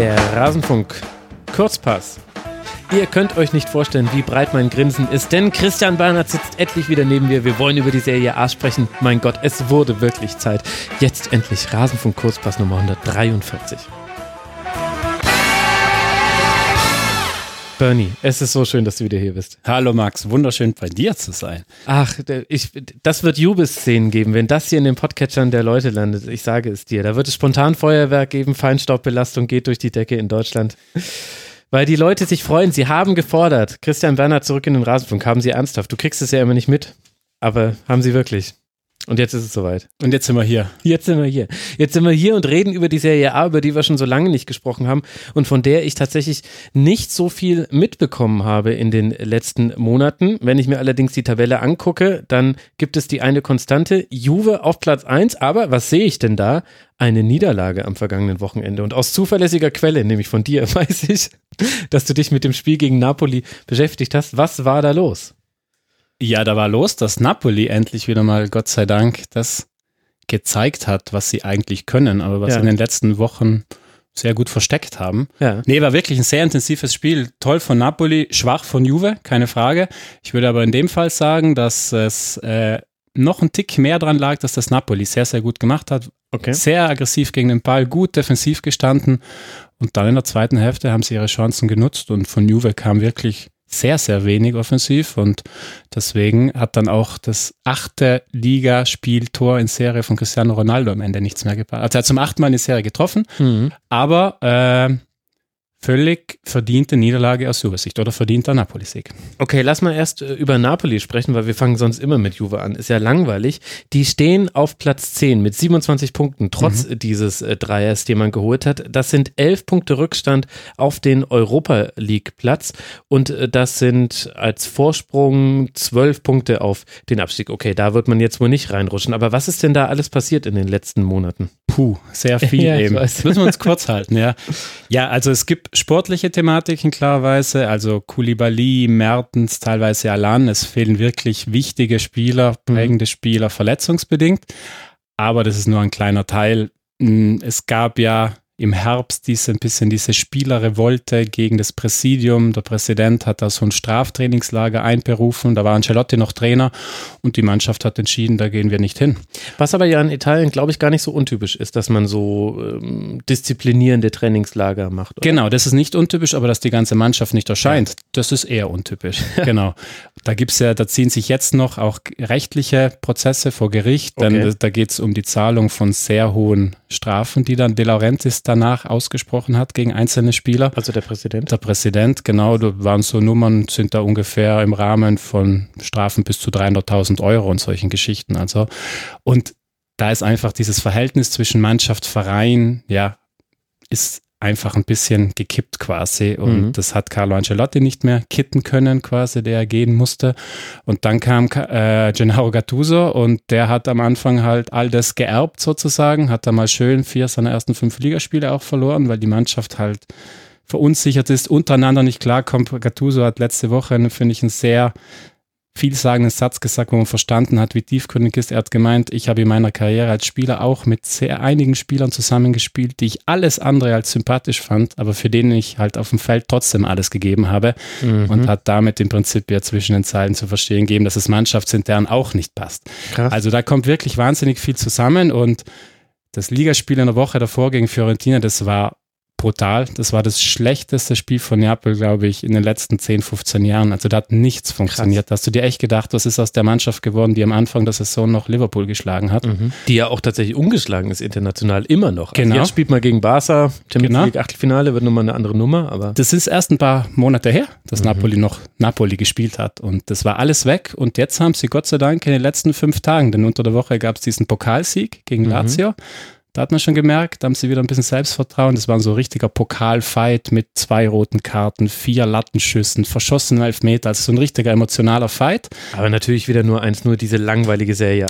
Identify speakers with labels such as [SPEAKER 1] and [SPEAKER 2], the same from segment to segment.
[SPEAKER 1] Der Rasenfunk Kurzpass. Ihr könnt euch nicht vorstellen, wie breit mein Grinsen ist, denn Christian Bernhard sitzt endlich wieder neben mir. Wir wollen über die Serie A sprechen. Mein Gott, es wurde wirklich Zeit. Jetzt endlich Rasenfunk Kurzpass Nummer 143. Bernie, es ist so schön, dass du wieder hier bist.
[SPEAKER 2] Hallo Max, wunderschön bei dir zu sein.
[SPEAKER 1] Ach, ich, das wird Jubelszenen geben, wenn das hier in den Podcatchern der Leute landet. Ich sage es dir. Da wird es spontan Feuerwerk geben, Feinstaubbelastung geht durch die Decke in Deutschland. Weil die Leute sich freuen, sie haben gefordert. Christian Werner zurück in den Rasenfunk, haben sie ernsthaft. Du kriegst es ja immer nicht mit, aber haben sie wirklich. Und jetzt ist es soweit.
[SPEAKER 2] Und jetzt sind wir hier.
[SPEAKER 1] Jetzt sind wir hier. Jetzt sind wir hier und reden über die Serie A, über die wir schon so lange nicht gesprochen haben und von der ich tatsächlich nicht so viel mitbekommen habe in den letzten Monaten. Wenn ich mir allerdings die Tabelle angucke, dann gibt es die eine Konstante, Juve auf Platz 1, aber was sehe ich denn da? Eine Niederlage am vergangenen Wochenende. Und aus zuverlässiger Quelle, nämlich von dir, weiß ich, dass du dich mit dem Spiel gegen Napoli beschäftigt hast. Was war da los?
[SPEAKER 2] Ja, da war los, dass Napoli endlich wieder mal, Gott sei Dank, das gezeigt hat, was sie eigentlich können, aber was ja. sie in den letzten Wochen sehr gut versteckt haben. Ja. Nee, war wirklich ein sehr intensives Spiel. Toll von Napoli, schwach von Juve, keine Frage. Ich würde aber in dem Fall sagen, dass es äh, noch ein Tick mehr dran lag, dass das Napoli sehr, sehr gut gemacht hat. Okay. Sehr aggressiv gegen den Ball, gut defensiv gestanden. Und dann in der zweiten Hälfte haben sie ihre Chancen genutzt und von Juve kam wirklich sehr, sehr wenig offensiv und deswegen hat dann auch das achte Ligaspieltor in Serie von Cristiano Ronaldo am Ende nichts mehr gebracht. Also er hat zum achten Mal in Serie getroffen, mhm. aber äh, völlig verdiente Niederlage aus Juve-Sicht oder verdienter Napoli-Sieg.
[SPEAKER 1] Okay, lass mal erst äh, über Napoli sprechen, weil wir fangen sonst immer mit Juve an. Ist ja langweilig. Die stehen auf Platz 10 mit 27 Punkten, trotz mhm. dieses äh, Dreiers, den man geholt hat. Das sind 11 Punkte Rückstand auf den Europa League-Platz und äh, das sind als Vorsprung 12 Punkte auf den Abstieg. Okay, da wird man jetzt wohl nicht reinrutschen. Aber was ist denn da alles passiert in den letzten Monaten?
[SPEAKER 2] Puh, sehr viel ja, eben. Müssen wir uns kurz halten, ja. Ja, also es gibt sportliche Thematiken klarerweise, also Koulibaly, Mertens, teilweise Alan. Es fehlen wirklich wichtige Spieler, mhm. prägende Spieler, verletzungsbedingt. Aber das ist nur ein kleiner Teil. Hm, es gab ja im Herbst diese, ein bisschen diese Spielerrevolte gegen das Präsidium. Der Präsident hat da so ein Straftrainingslager einberufen. Da war Ancelotti noch Trainer und die Mannschaft hat entschieden, da gehen wir nicht hin.
[SPEAKER 1] Was aber ja in Italien, glaube ich, gar nicht so untypisch ist, dass man so ähm, disziplinierende Trainingslager macht.
[SPEAKER 2] Oder? Genau, das ist nicht untypisch, aber dass die ganze Mannschaft nicht erscheint, ja. das ist eher untypisch. genau. Da gibt's ja, da ziehen sich jetzt noch auch rechtliche Prozesse vor Gericht, denn okay. da, da geht es um die Zahlung von sehr hohen Strafen, die dann De Laurentiis danach ausgesprochen hat gegen einzelne Spieler.
[SPEAKER 1] Also der Präsident?
[SPEAKER 2] Der Präsident, genau. Da waren so Nummern, sind da ungefähr im Rahmen von Strafen bis zu 300.000 Euro und solchen Geschichten. Also, und da ist einfach dieses Verhältnis zwischen Mannschaft, Verein, ja, ist einfach ein bisschen gekippt quasi. Und mhm. das hat Carlo Ancelotti nicht mehr kitten können, quasi, der gehen musste. Und dann kam äh, Gennaro Gattuso und der hat am Anfang halt all das geerbt sozusagen, hat da mal schön vier seiner ersten fünf Ligaspiele auch verloren, weil die Mannschaft halt verunsichert ist, untereinander nicht klarkommt. Gattuso hat letzte Woche, finde ich, ein sehr vielsagenden Satz gesagt, wo man verstanden hat, wie tiefgründig ist. Er hat gemeint, ich habe in meiner Karriere als Spieler auch mit sehr einigen Spielern zusammengespielt, die ich alles andere als sympathisch fand, aber für denen ich halt auf dem Feld trotzdem alles gegeben habe mhm. und hat damit im Prinzip ja zwischen den Zeilen zu verstehen gegeben, dass es mannschaftsintern auch nicht passt. Krass. Also da kommt wirklich wahnsinnig viel zusammen und das Ligaspiel in der Woche davor gegen Fiorentina, das war brutal. Das war das schlechteste Spiel von Neapel, glaube ich, in den letzten 10, 15 Jahren. Also da hat nichts funktioniert. Krass. Hast du dir echt gedacht, was ist aus der Mannschaft geworden, die am Anfang der Saison noch Liverpool geschlagen hat? Mhm.
[SPEAKER 1] Die ja auch tatsächlich ungeschlagen ist international, immer noch. Also genau. jetzt spielt man gegen Barca, Champions genau. League Achtelfinale, wird nochmal eine andere Nummer. Aber
[SPEAKER 2] das ist erst ein paar Monate her, dass mhm. Napoli noch Napoli gespielt hat. Und das war alles weg. Und jetzt haben sie Gott sei Dank in den letzten fünf Tagen, denn unter der Woche gab es diesen Pokalsieg gegen mhm. Da hat man schon gemerkt, da haben sie wieder ein bisschen Selbstvertrauen. Das war so ein richtiger Pokalfight mit zwei roten Karten, vier Lattenschüssen, verschossenen Elfmeter. Also so ein richtiger emotionaler Fight.
[SPEAKER 1] Aber natürlich wieder nur eins, nur diese langweilige Serie.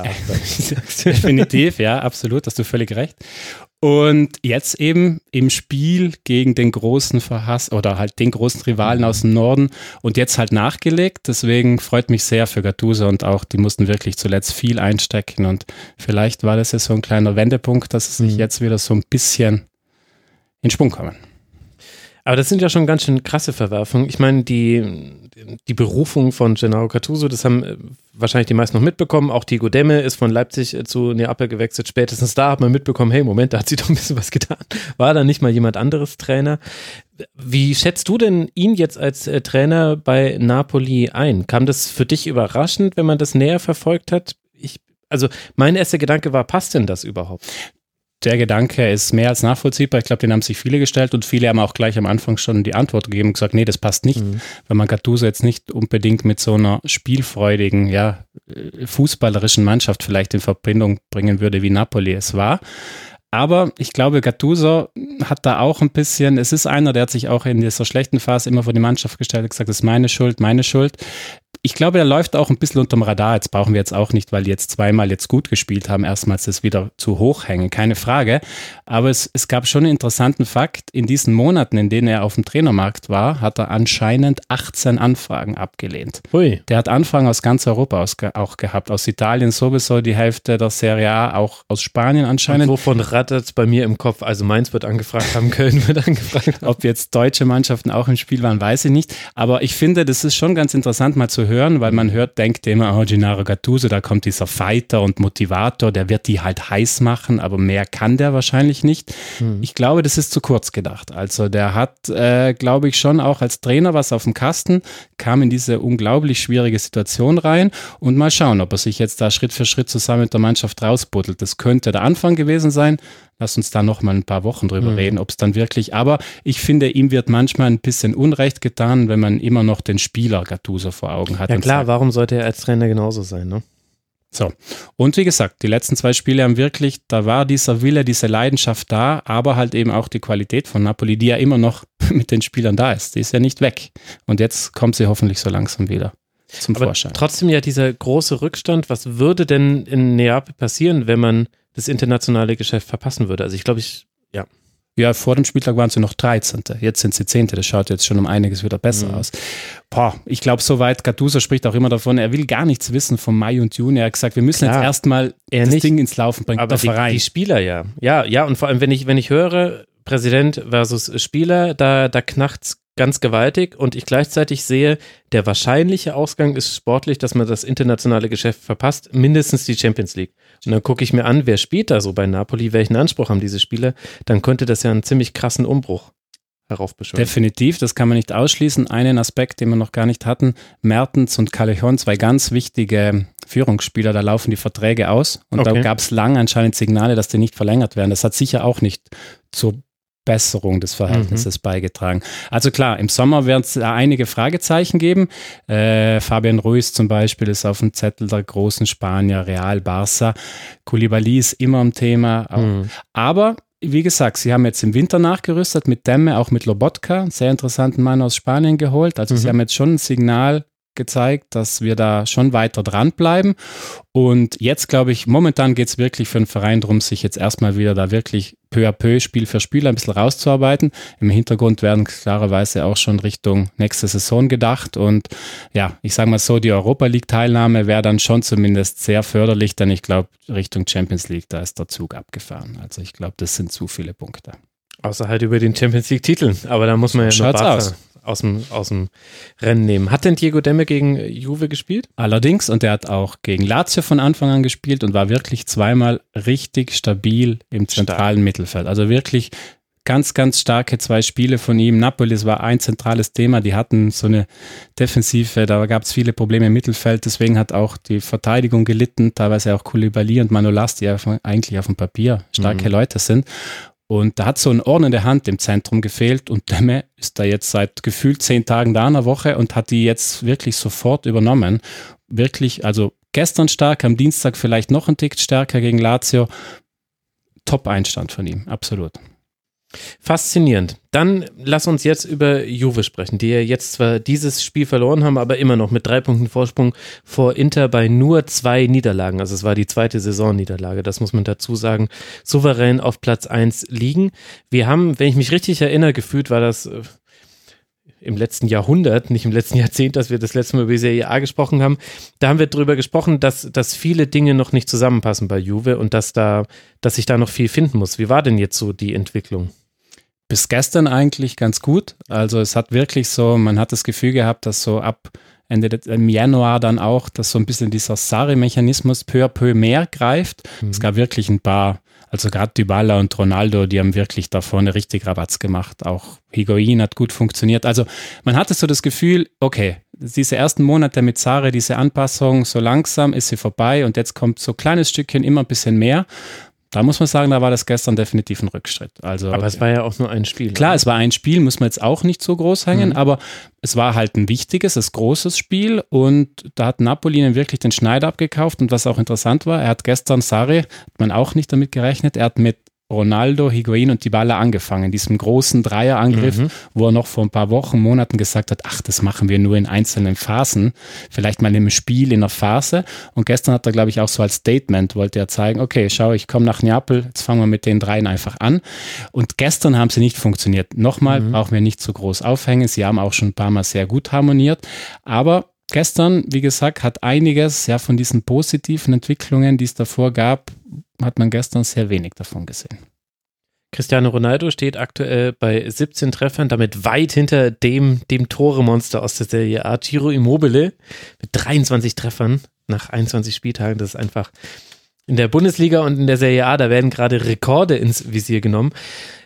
[SPEAKER 2] Definitiv, ja, absolut, hast du völlig recht. Und jetzt eben im Spiel gegen den großen Verhass oder halt den großen Rivalen aus dem Norden und jetzt halt nachgelegt. Deswegen freut mich sehr für Gattuso und auch, die mussten wirklich zuletzt viel einstecken und vielleicht war das ja so ein kleiner Wendepunkt, dass sie sich mhm. jetzt wieder so ein bisschen in Schwung kommen.
[SPEAKER 1] Aber das sind ja schon ganz schön krasse Verwerfungen. Ich meine, die, die Berufung von Gennaro Gattuso, das haben äh, wahrscheinlich die meisten noch mitbekommen. Auch Diego Demme ist von Leipzig äh, zu Neapel gewechselt. Spätestens da hat man mitbekommen, hey, Moment, da hat sie doch ein bisschen was getan. War da nicht mal jemand anderes Trainer? Wie schätzt du denn ihn jetzt als äh, Trainer bei Napoli ein? Kam das für dich überraschend, wenn man das näher verfolgt hat? Ich, also mein erster Gedanke war, passt denn das überhaupt?
[SPEAKER 2] Der Gedanke ist mehr als nachvollziehbar. Ich glaube, den haben sich viele gestellt und viele haben auch gleich am Anfang schon die Antwort gegeben und gesagt, nee, das passt nicht, mhm. weil man Gattuso jetzt nicht unbedingt mit so einer spielfreudigen, ja, fußballerischen Mannschaft vielleicht in Verbindung bringen würde, wie Napoli es war. Aber ich glaube, Gattuso hat da auch ein bisschen, es ist einer, der hat sich auch in dieser schlechten Phase immer vor die Mannschaft gestellt und gesagt, das ist meine Schuld, meine Schuld ich glaube, er läuft auch ein bisschen unterm Radar. Jetzt brauchen wir jetzt auch nicht, weil die jetzt zweimal jetzt gut gespielt haben, erstmals das wieder zu hoch hängen, keine Frage. Aber es, es gab schon einen interessanten Fakt. In diesen Monaten, in denen er auf dem Trainermarkt war, hat er anscheinend 18 Anfragen abgelehnt. Hui. Der hat Anfragen aus ganz Europa aus, auch gehabt. Aus Italien sowieso die Hälfte der Serie A, auch aus Spanien anscheinend. Und
[SPEAKER 1] wovon rattert es bei mir im Kopf? Also Mainz wird angefragt haben, Köln wird angefragt
[SPEAKER 2] haben. Ob jetzt deutsche Mannschaften auch im Spiel waren, weiß ich nicht. Aber ich finde, das ist schon ganz interessant mal zu hören, weil man hört, denkt immer, oh, Gennaro Gattuso, da kommt dieser Fighter und Motivator, der wird die halt heiß machen, aber mehr kann der wahrscheinlich nicht. Hm. Ich glaube, das ist zu kurz gedacht. Also der hat, äh, glaube ich, schon auch als Trainer was auf dem Kasten, kam in diese unglaublich schwierige Situation rein und mal schauen, ob er sich jetzt da Schritt für Schritt zusammen mit der Mannschaft rausbuddelt. Das könnte der Anfang gewesen sein. Lass uns da noch mal ein paar Wochen drüber mhm. reden, ob es dann wirklich. Aber ich finde, ihm wird manchmal ein bisschen Unrecht getan, wenn man immer noch den Spieler Gattuso vor Augen hat.
[SPEAKER 1] Ja klar, sagt, warum sollte er als Trainer genauso sein, ne?
[SPEAKER 2] So, und wie gesagt, die letzten zwei Spiele haben wirklich, da war dieser Wille, diese Leidenschaft da, aber halt eben auch die Qualität von Napoli, die ja immer noch mit den Spielern da ist. Die ist ja nicht weg. Und jetzt kommt sie hoffentlich so langsam wieder zum aber Vorschein.
[SPEAKER 1] Trotzdem ja dieser große Rückstand. Was würde denn in Neapel passieren, wenn man das internationale Geschäft verpassen würde. Also ich glaube, ich, ja.
[SPEAKER 2] Ja, vor dem Spieltag waren sie noch 13. Jetzt sind sie 10. Das schaut jetzt schon um einiges wieder besser mhm. aus. Boah, ich glaube, soweit, Gattuso spricht auch immer davon, er will gar nichts wissen vom Mai und Juni. Er hat gesagt, wir müssen Klar, jetzt erstmal das nicht, Ding ins Laufen bringen.
[SPEAKER 1] Aber die, die, Spieler ja. Ja, ja, und vor allem, wenn ich, wenn ich höre, Präsident versus Spieler, da, da knacht's ganz gewaltig und ich gleichzeitig sehe, der wahrscheinliche Ausgang ist sportlich, dass man das internationale Geschäft verpasst, mindestens die Champions League. Und dann gucke ich mir an, wer spielt da so bei Napoli, welchen Anspruch haben diese Spieler, dann könnte das ja einen ziemlich krassen Umbruch heraufbeschwören.
[SPEAKER 2] Definitiv, das kann man nicht ausschließen. Einen Aspekt, den wir noch gar nicht hatten, Mertens und Callejon, zwei ganz wichtige Führungsspieler, da laufen die Verträge aus und okay. da gab es lang anscheinend Signale, dass die nicht verlängert werden. Das hat sicher auch nicht zur Besserung des Verhältnisses mhm. beigetragen. Also klar, im Sommer werden es einige Fragezeichen geben. Äh, Fabian Ruiz zum Beispiel ist auf dem Zettel der großen Spanier, Real, Barça. Koulibaly ist immer ein Thema. Mhm. Aber wie gesagt, sie haben jetzt im Winter nachgerüstet mit Demme, auch mit Lobotka, einen sehr interessanten Mann aus Spanien geholt. Also mhm. sie haben jetzt schon ein Signal gezeigt, dass wir da schon weiter dranbleiben. Und jetzt glaube ich, momentan geht es wirklich für den Verein darum, sich jetzt erstmal wieder da wirklich peu à peu, Spiel für Spiel ein bisschen rauszuarbeiten. Im Hintergrund werden klarerweise auch schon Richtung nächste Saison gedacht. Und ja, ich sage mal so, die Europa League-Teilnahme wäre dann schon zumindest sehr förderlich, denn ich glaube, Richtung Champions League, da ist der Zug abgefahren. Also ich glaube, das sind zu viele Punkte.
[SPEAKER 1] Außer halt über den Champions League-Titel. Aber da muss man ja noch Barca, aus aus dem, aus dem Rennen nehmen. Hat denn Diego Demme gegen Juve gespielt?
[SPEAKER 2] Allerdings, und er hat auch gegen Lazio von Anfang an gespielt und war wirklich zweimal richtig stabil im zentralen Stark. Mittelfeld. Also wirklich ganz, ganz starke zwei Spiele von ihm. Napolis war ein zentrales Thema. Die hatten so eine Defensive, da gab es viele Probleme im Mittelfeld. Deswegen hat auch die Verteidigung gelitten, teilweise auch Koulibaly und Manolas, die eigentlich auf dem Papier starke mhm. Leute sind. Und da hat so ein Ohren in der Hand im Zentrum gefehlt und Demme ist da jetzt seit gefühlt zehn Tagen da in der Woche und hat die jetzt wirklich sofort übernommen. Wirklich, also gestern stark, am Dienstag vielleicht noch ein Tick stärker gegen Lazio. Top-Einstand von ihm, absolut.
[SPEAKER 1] Faszinierend. Dann lass uns jetzt über Juve sprechen, die ja jetzt zwar dieses Spiel verloren haben, aber immer noch mit drei Punkten Vorsprung vor Inter bei nur zwei Niederlagen. Also es war die zweite Saisonniederlage, das muss man dazu sagen. Souverän auf Platz eins liegen. Wir haben, wenn ich mich richtig erinnere, gefühlt war das äh, im letzten Jahrhundert, nicht im letzten Jahrzehnt, dass wir das letzte Mal über Serie A gesprochen haben, da haben wir darüber gesprochen, dass, dass viele Dinge noch nicht zusammenpassen bei Juve und dass da, dass sich da noch viel finden muss. Wie war denn jetzt so die Entwicklung?
[SPEAKER 2] Bis gestern eigentlich ganz gut. Also es hat wirklich so, man hat das Gefühl gehabt, dass so ab Ende des, im Januar dann auch, dass so ein bisschen dieser Sari-Mechanismus peu à peu mehr greift. Mhm. Es gab wirklich ein paar, also gerade Dybala und Ronaldo, die haben wirklich da vorne richtig Rabatz gemacht. Auch Higuain hat gut funktioniert. Also man hatte so das Gefühl, okay, diese ersten Monate mit Sari, diese Anpassung, so langsam ist sie vorbei und jetzt kommt so ein kleines Stückchen immer ein bisschen mehr da muss man sagen, da war das gestern definitiv ein Rückschritt. Also,
[SPEAKER 1] aber es war ja auch nur ein Spiel.
[SPEAKER 2] Klar, oder? es war ein Spiel, muss man jetzt auch nicht so groß hängen, mhm. aber es war halt ein wichtiges, ein großes Spiel und da hat Napoli ihnen wirklich den Schneider abgekauft und was auch interessant war, er hat gestern Sarri, hat man auch nicht damit gerechnet, er hat mit Ronaldo, Higuain und Dybala angefangen, diesem großen Dreierangriff, mhm. wo er noch vor ein paar Wochen, Monaten gesagt hat, ach, das machen wir nur in einzelnen Phasen, vielleicht mal im Spiel in einer Phase. Und gestern hat er, glaube ich, auch so als Statement, wollte er zeigen, okay, schau, ich komme nach Neapel, jetzt fangen wir mit den dreien einfach an. Und gestern haben sie nicht funktioniert. Nochmal, mhm. brauchen wir nicht so groß aufhängen, sie haben auch schon ein paar Mal sehr gut harmoniert, aber Gestern, wie gesagt, hat einiges ja von diesen positiven Entwicklungen, die es davor gab, hat man gestern sehr wenig davon gesehen.
[SPEAKER 1] Cristiano Ronaldo steht aktuell bei 17 Treffern, damit weit hinter dem, dem Tore-Monster aus der Serie A, Giro Immobile, mit 23 Treffern nach 21 Spieltagen. Das ist einfach in der Bundesliga und in der Serie A, da werden gerade Rekorde ins Visier genommen.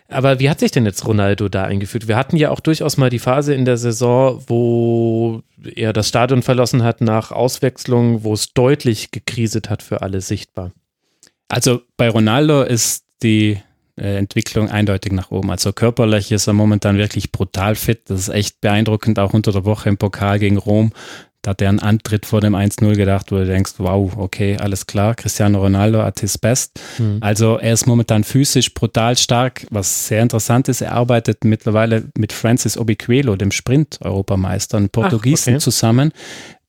[SPEAKER 1] Aber wie hat sich denn jetzt Ronaldo da eingeführt? Wir hatten ja auch durchaus mal die Phase in der Saison, wo er das Stadion verlassen hat nach Auswechslung, wo es deutlich gekriselt hat für alle sichtbar.
[SPEAKER 2] Also bei Ronaldo ist die äh, Entwicklung eindeutig nach oben. Also körperlich ist er momentan wirklich brutal fit. Das ist echt beeindruckend, auch unter der Woche im Pokal gegen Rom. Da hat er einen Antritt vor dem 1-0 gedacht, wo du denkst, wow, okay, alles klar, Cristiano Ronaldo at his best. Mhm. Also er ist momentan physisch brutal stark, was sehr interessant ist. Er arbeitet mittlerweile mit Francis Obiquelo, dem Sprint-Europameister, einem Portugiesen Ach, okay. zusammen,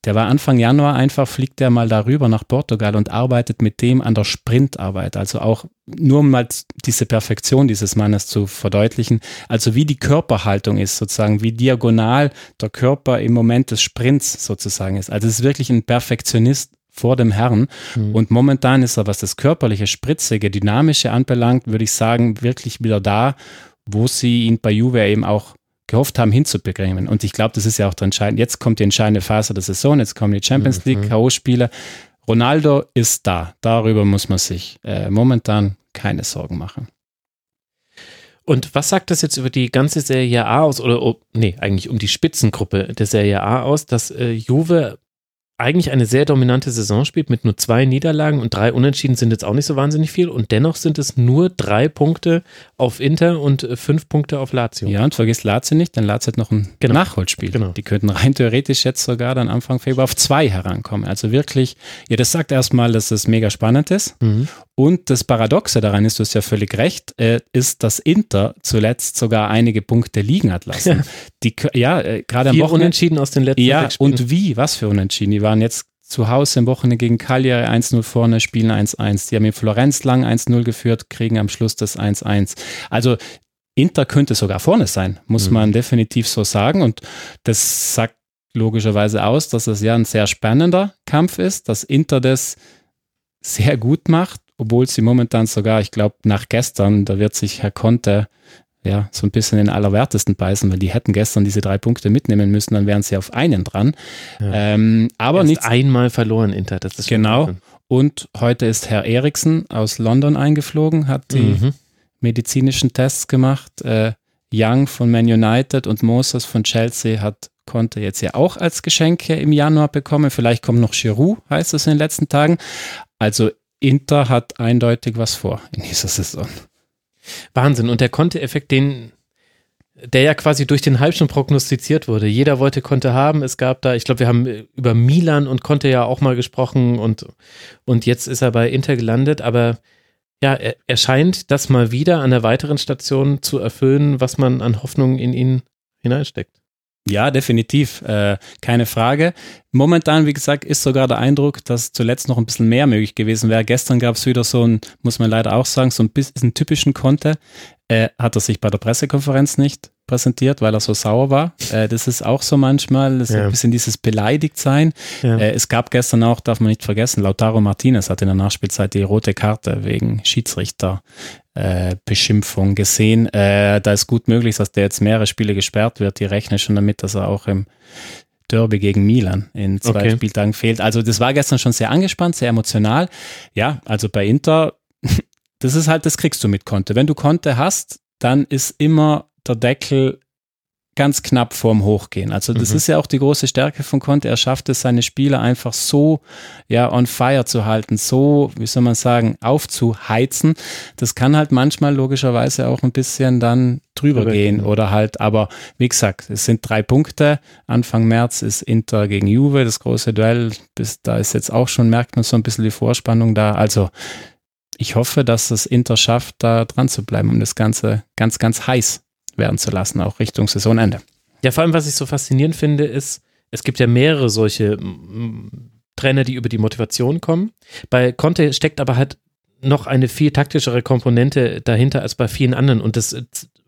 [SPEAKER 2] der war Anfang Januar einfach, fliegt der mal darüber nach Portugal und arbeitet mit dem an der Sprintarbeit. Also auch nur um mal diese Perfektion dieses Mannes zu verdeutlichen. Also wie die Körperhaltung ist sozusagen, wie diagonal der Körper im Moment des Sprints sozusagen ist. Also es ist wirklich ein Perfektionist vor dem Herrn. Mhm. Und momentan ist er, was das körperliche, spritzige, dynamische anbelangt, würde ich sagen, wirklich wieder da, wo sie ihn bei Juve eben auch gehofft haben hinzubekommen. Und ich glaube, das ist ja auch der entscheidende. Jetzt kommt die entscheidende Phase der Saison, jetzt kommen die Champions League, mhm. K.O.-Spiele. Ronaldo ist da. Darüber muss man sich äh, momentan keine Sorgen machen.
[SPEAKER 1] Und was sagt das jetzt über die ganze Serie A aus, oder oh, nee, eigentlich um die Spitzengruppe der Serie A aus, dass äh, Juve eigentlich eine sehr dominante Saison spielt mit nur zwei Niederlagen und drei Unentschieden sind jetzt auch nicht so wahnsinnig viel und dennoch sind es nur drei Punkte auf Inter und äh, fünf Punkte auf Lazio.
[SPEAKER 2] Ja, und vergiss Lazio nicht, denn Lazio hat noch ein genau. Nachholspiel. Genau. Die könnten rein theoretisch jetzt sogar dann Anfang Februar auf zwei herankommen. Also wirklich, ja, das sagt erstmal, dass es mega spannend ist. Mhm. Und das Paradoxe daran ist, du hast ja völlig recht, äh, ist, dass Inter zuletzt sogar einige Punkte liegen hat lassen. Die, ja, äh, gerade am
[SPEAKER 1] Wochenende. Unentschieden aus den letzten
[SPEAKER 2] Ja, und wie? Was für Unentschieden? Die waren jetzt zu Hause im Wochenende gegen Cagliari 1-0 vorne, spielen 1-1. Die haben in Florenz lang 1-0 geführt, kriegen am Schluss das 1-1. Also Inter könnte sogar vorne sein, muss mhm. man definitiv so sagen. Und das sagt logischerweise aus, dass es ja ein sehr spannender Kampf ist, dass Inter das sehr gut macht, obwohl sie momentan sogar, ich glaube, nach gestern, da wird sich Herr Conte ja, so ein bisschen in allerwertesten beißen, weil die hätten gestern diese drei Punkte mitnehmen müssen, dann wären sie auf einen dran. Ja. Ähm, aber nicht
[SPEAKER 1] einmal verloren, Inter. Das ist
[SPEAKER 2] genau. Und heute ist Herr Eriksen aus London eingeflogen, hat die mhm. medizinischen Tests gemacht. Äh, Young von Man United und Moses von Chelsea hat konnte jetzt ja auch als Geschenke im Januar bekommen. Vielleicht kommt noch Giroud, heißt es in den letzten Tagen. Also Inter hat eindeutig was vor in dieser Saison.
[SPEAKER 1] Wahnsinn. Und der Konte-Effekt, den, der ja quasi durch den Hype schon prognostiziert wurde. Jeder wollte Konte haben. Es gab da, ich glaube, wir haben über Milan und Konte ja auch mal gesprochen und, und jetzt ist er bei Inter gelandet. Aber ja, er, er scheint das mal wieder an der weiteren Station zu erfüllen, was man an Hoffnung in ihn hineinsteckt.
[SPEAKER 2] Ja, definitiv. Äh, keine Frage. Momentan, wie gesagt, ist sogar der Eindruck, dass zuletzt noch ein bisschen mehr möglich gewesen wäre. Gestern gab es wieder so ein, muss man leider auch sagen, so ein bisschen typischen Konte. Äh, hat er sich bei der Pressekonferenz nicht präsentiert, weil er so sauer war. Äh, das ist auch so manchmal, das ist ja. ein bisschen dieses Beleidigtsein. Ja. Äh, es gab gestern auch, darf man nicht vergessen, Lautaro Martinez hat in der Nachspielzeit die rote Karte wegen Schiedsrichter äh, Beschimpfung gesehen. Äh, da ist gut möglich, dass der jetzt mehrere Spiele gesperrt wird. Die rechnen schon damit, dass er auch im Derby gegen Milan in zwei okay. Spieltagen fehlt. Also das war gestern schon sehr angespannt, sehr emotional. Ja, also bei Inter, das ist halt, das kriegst du mit Konte. Wenn du Konte hast, dann ist immer der Deckel ganz knapp vorm Hochgehen. Also das mhm. ist ja auch die große Stärke von Conte. Er schafft es, seine Spieler einfach so ja on fire zu halten, so, wie soll man sagen, aufzuheizen. Das kann halt manchmal logischerweise auch ein bisschen dann drüber Direkt, gehen oder halt, aber wie gesagt, es sind drei Punkte. Anfang März ist Inter gegen Juve, das große Duell. Bis da ist jetzt auch schon, merkt man so ein bisschen die Vorspannung da. Also ich hoffe, dass das Inter schafft, da dran zu bleiben, um das Ganze ganz, ganz heiß werden zu lassen, auch Richtung Saisonende.
[SPEAKER 1] Ja, vor allem, was ich so faszinierend finde, ist, es gibt ja mehrere solche Trainer, die über die Motivation kommen. Bei Conte steckt aber halt noch eine viel taktischere Komponente dahinter als bei vielen anderen. Und das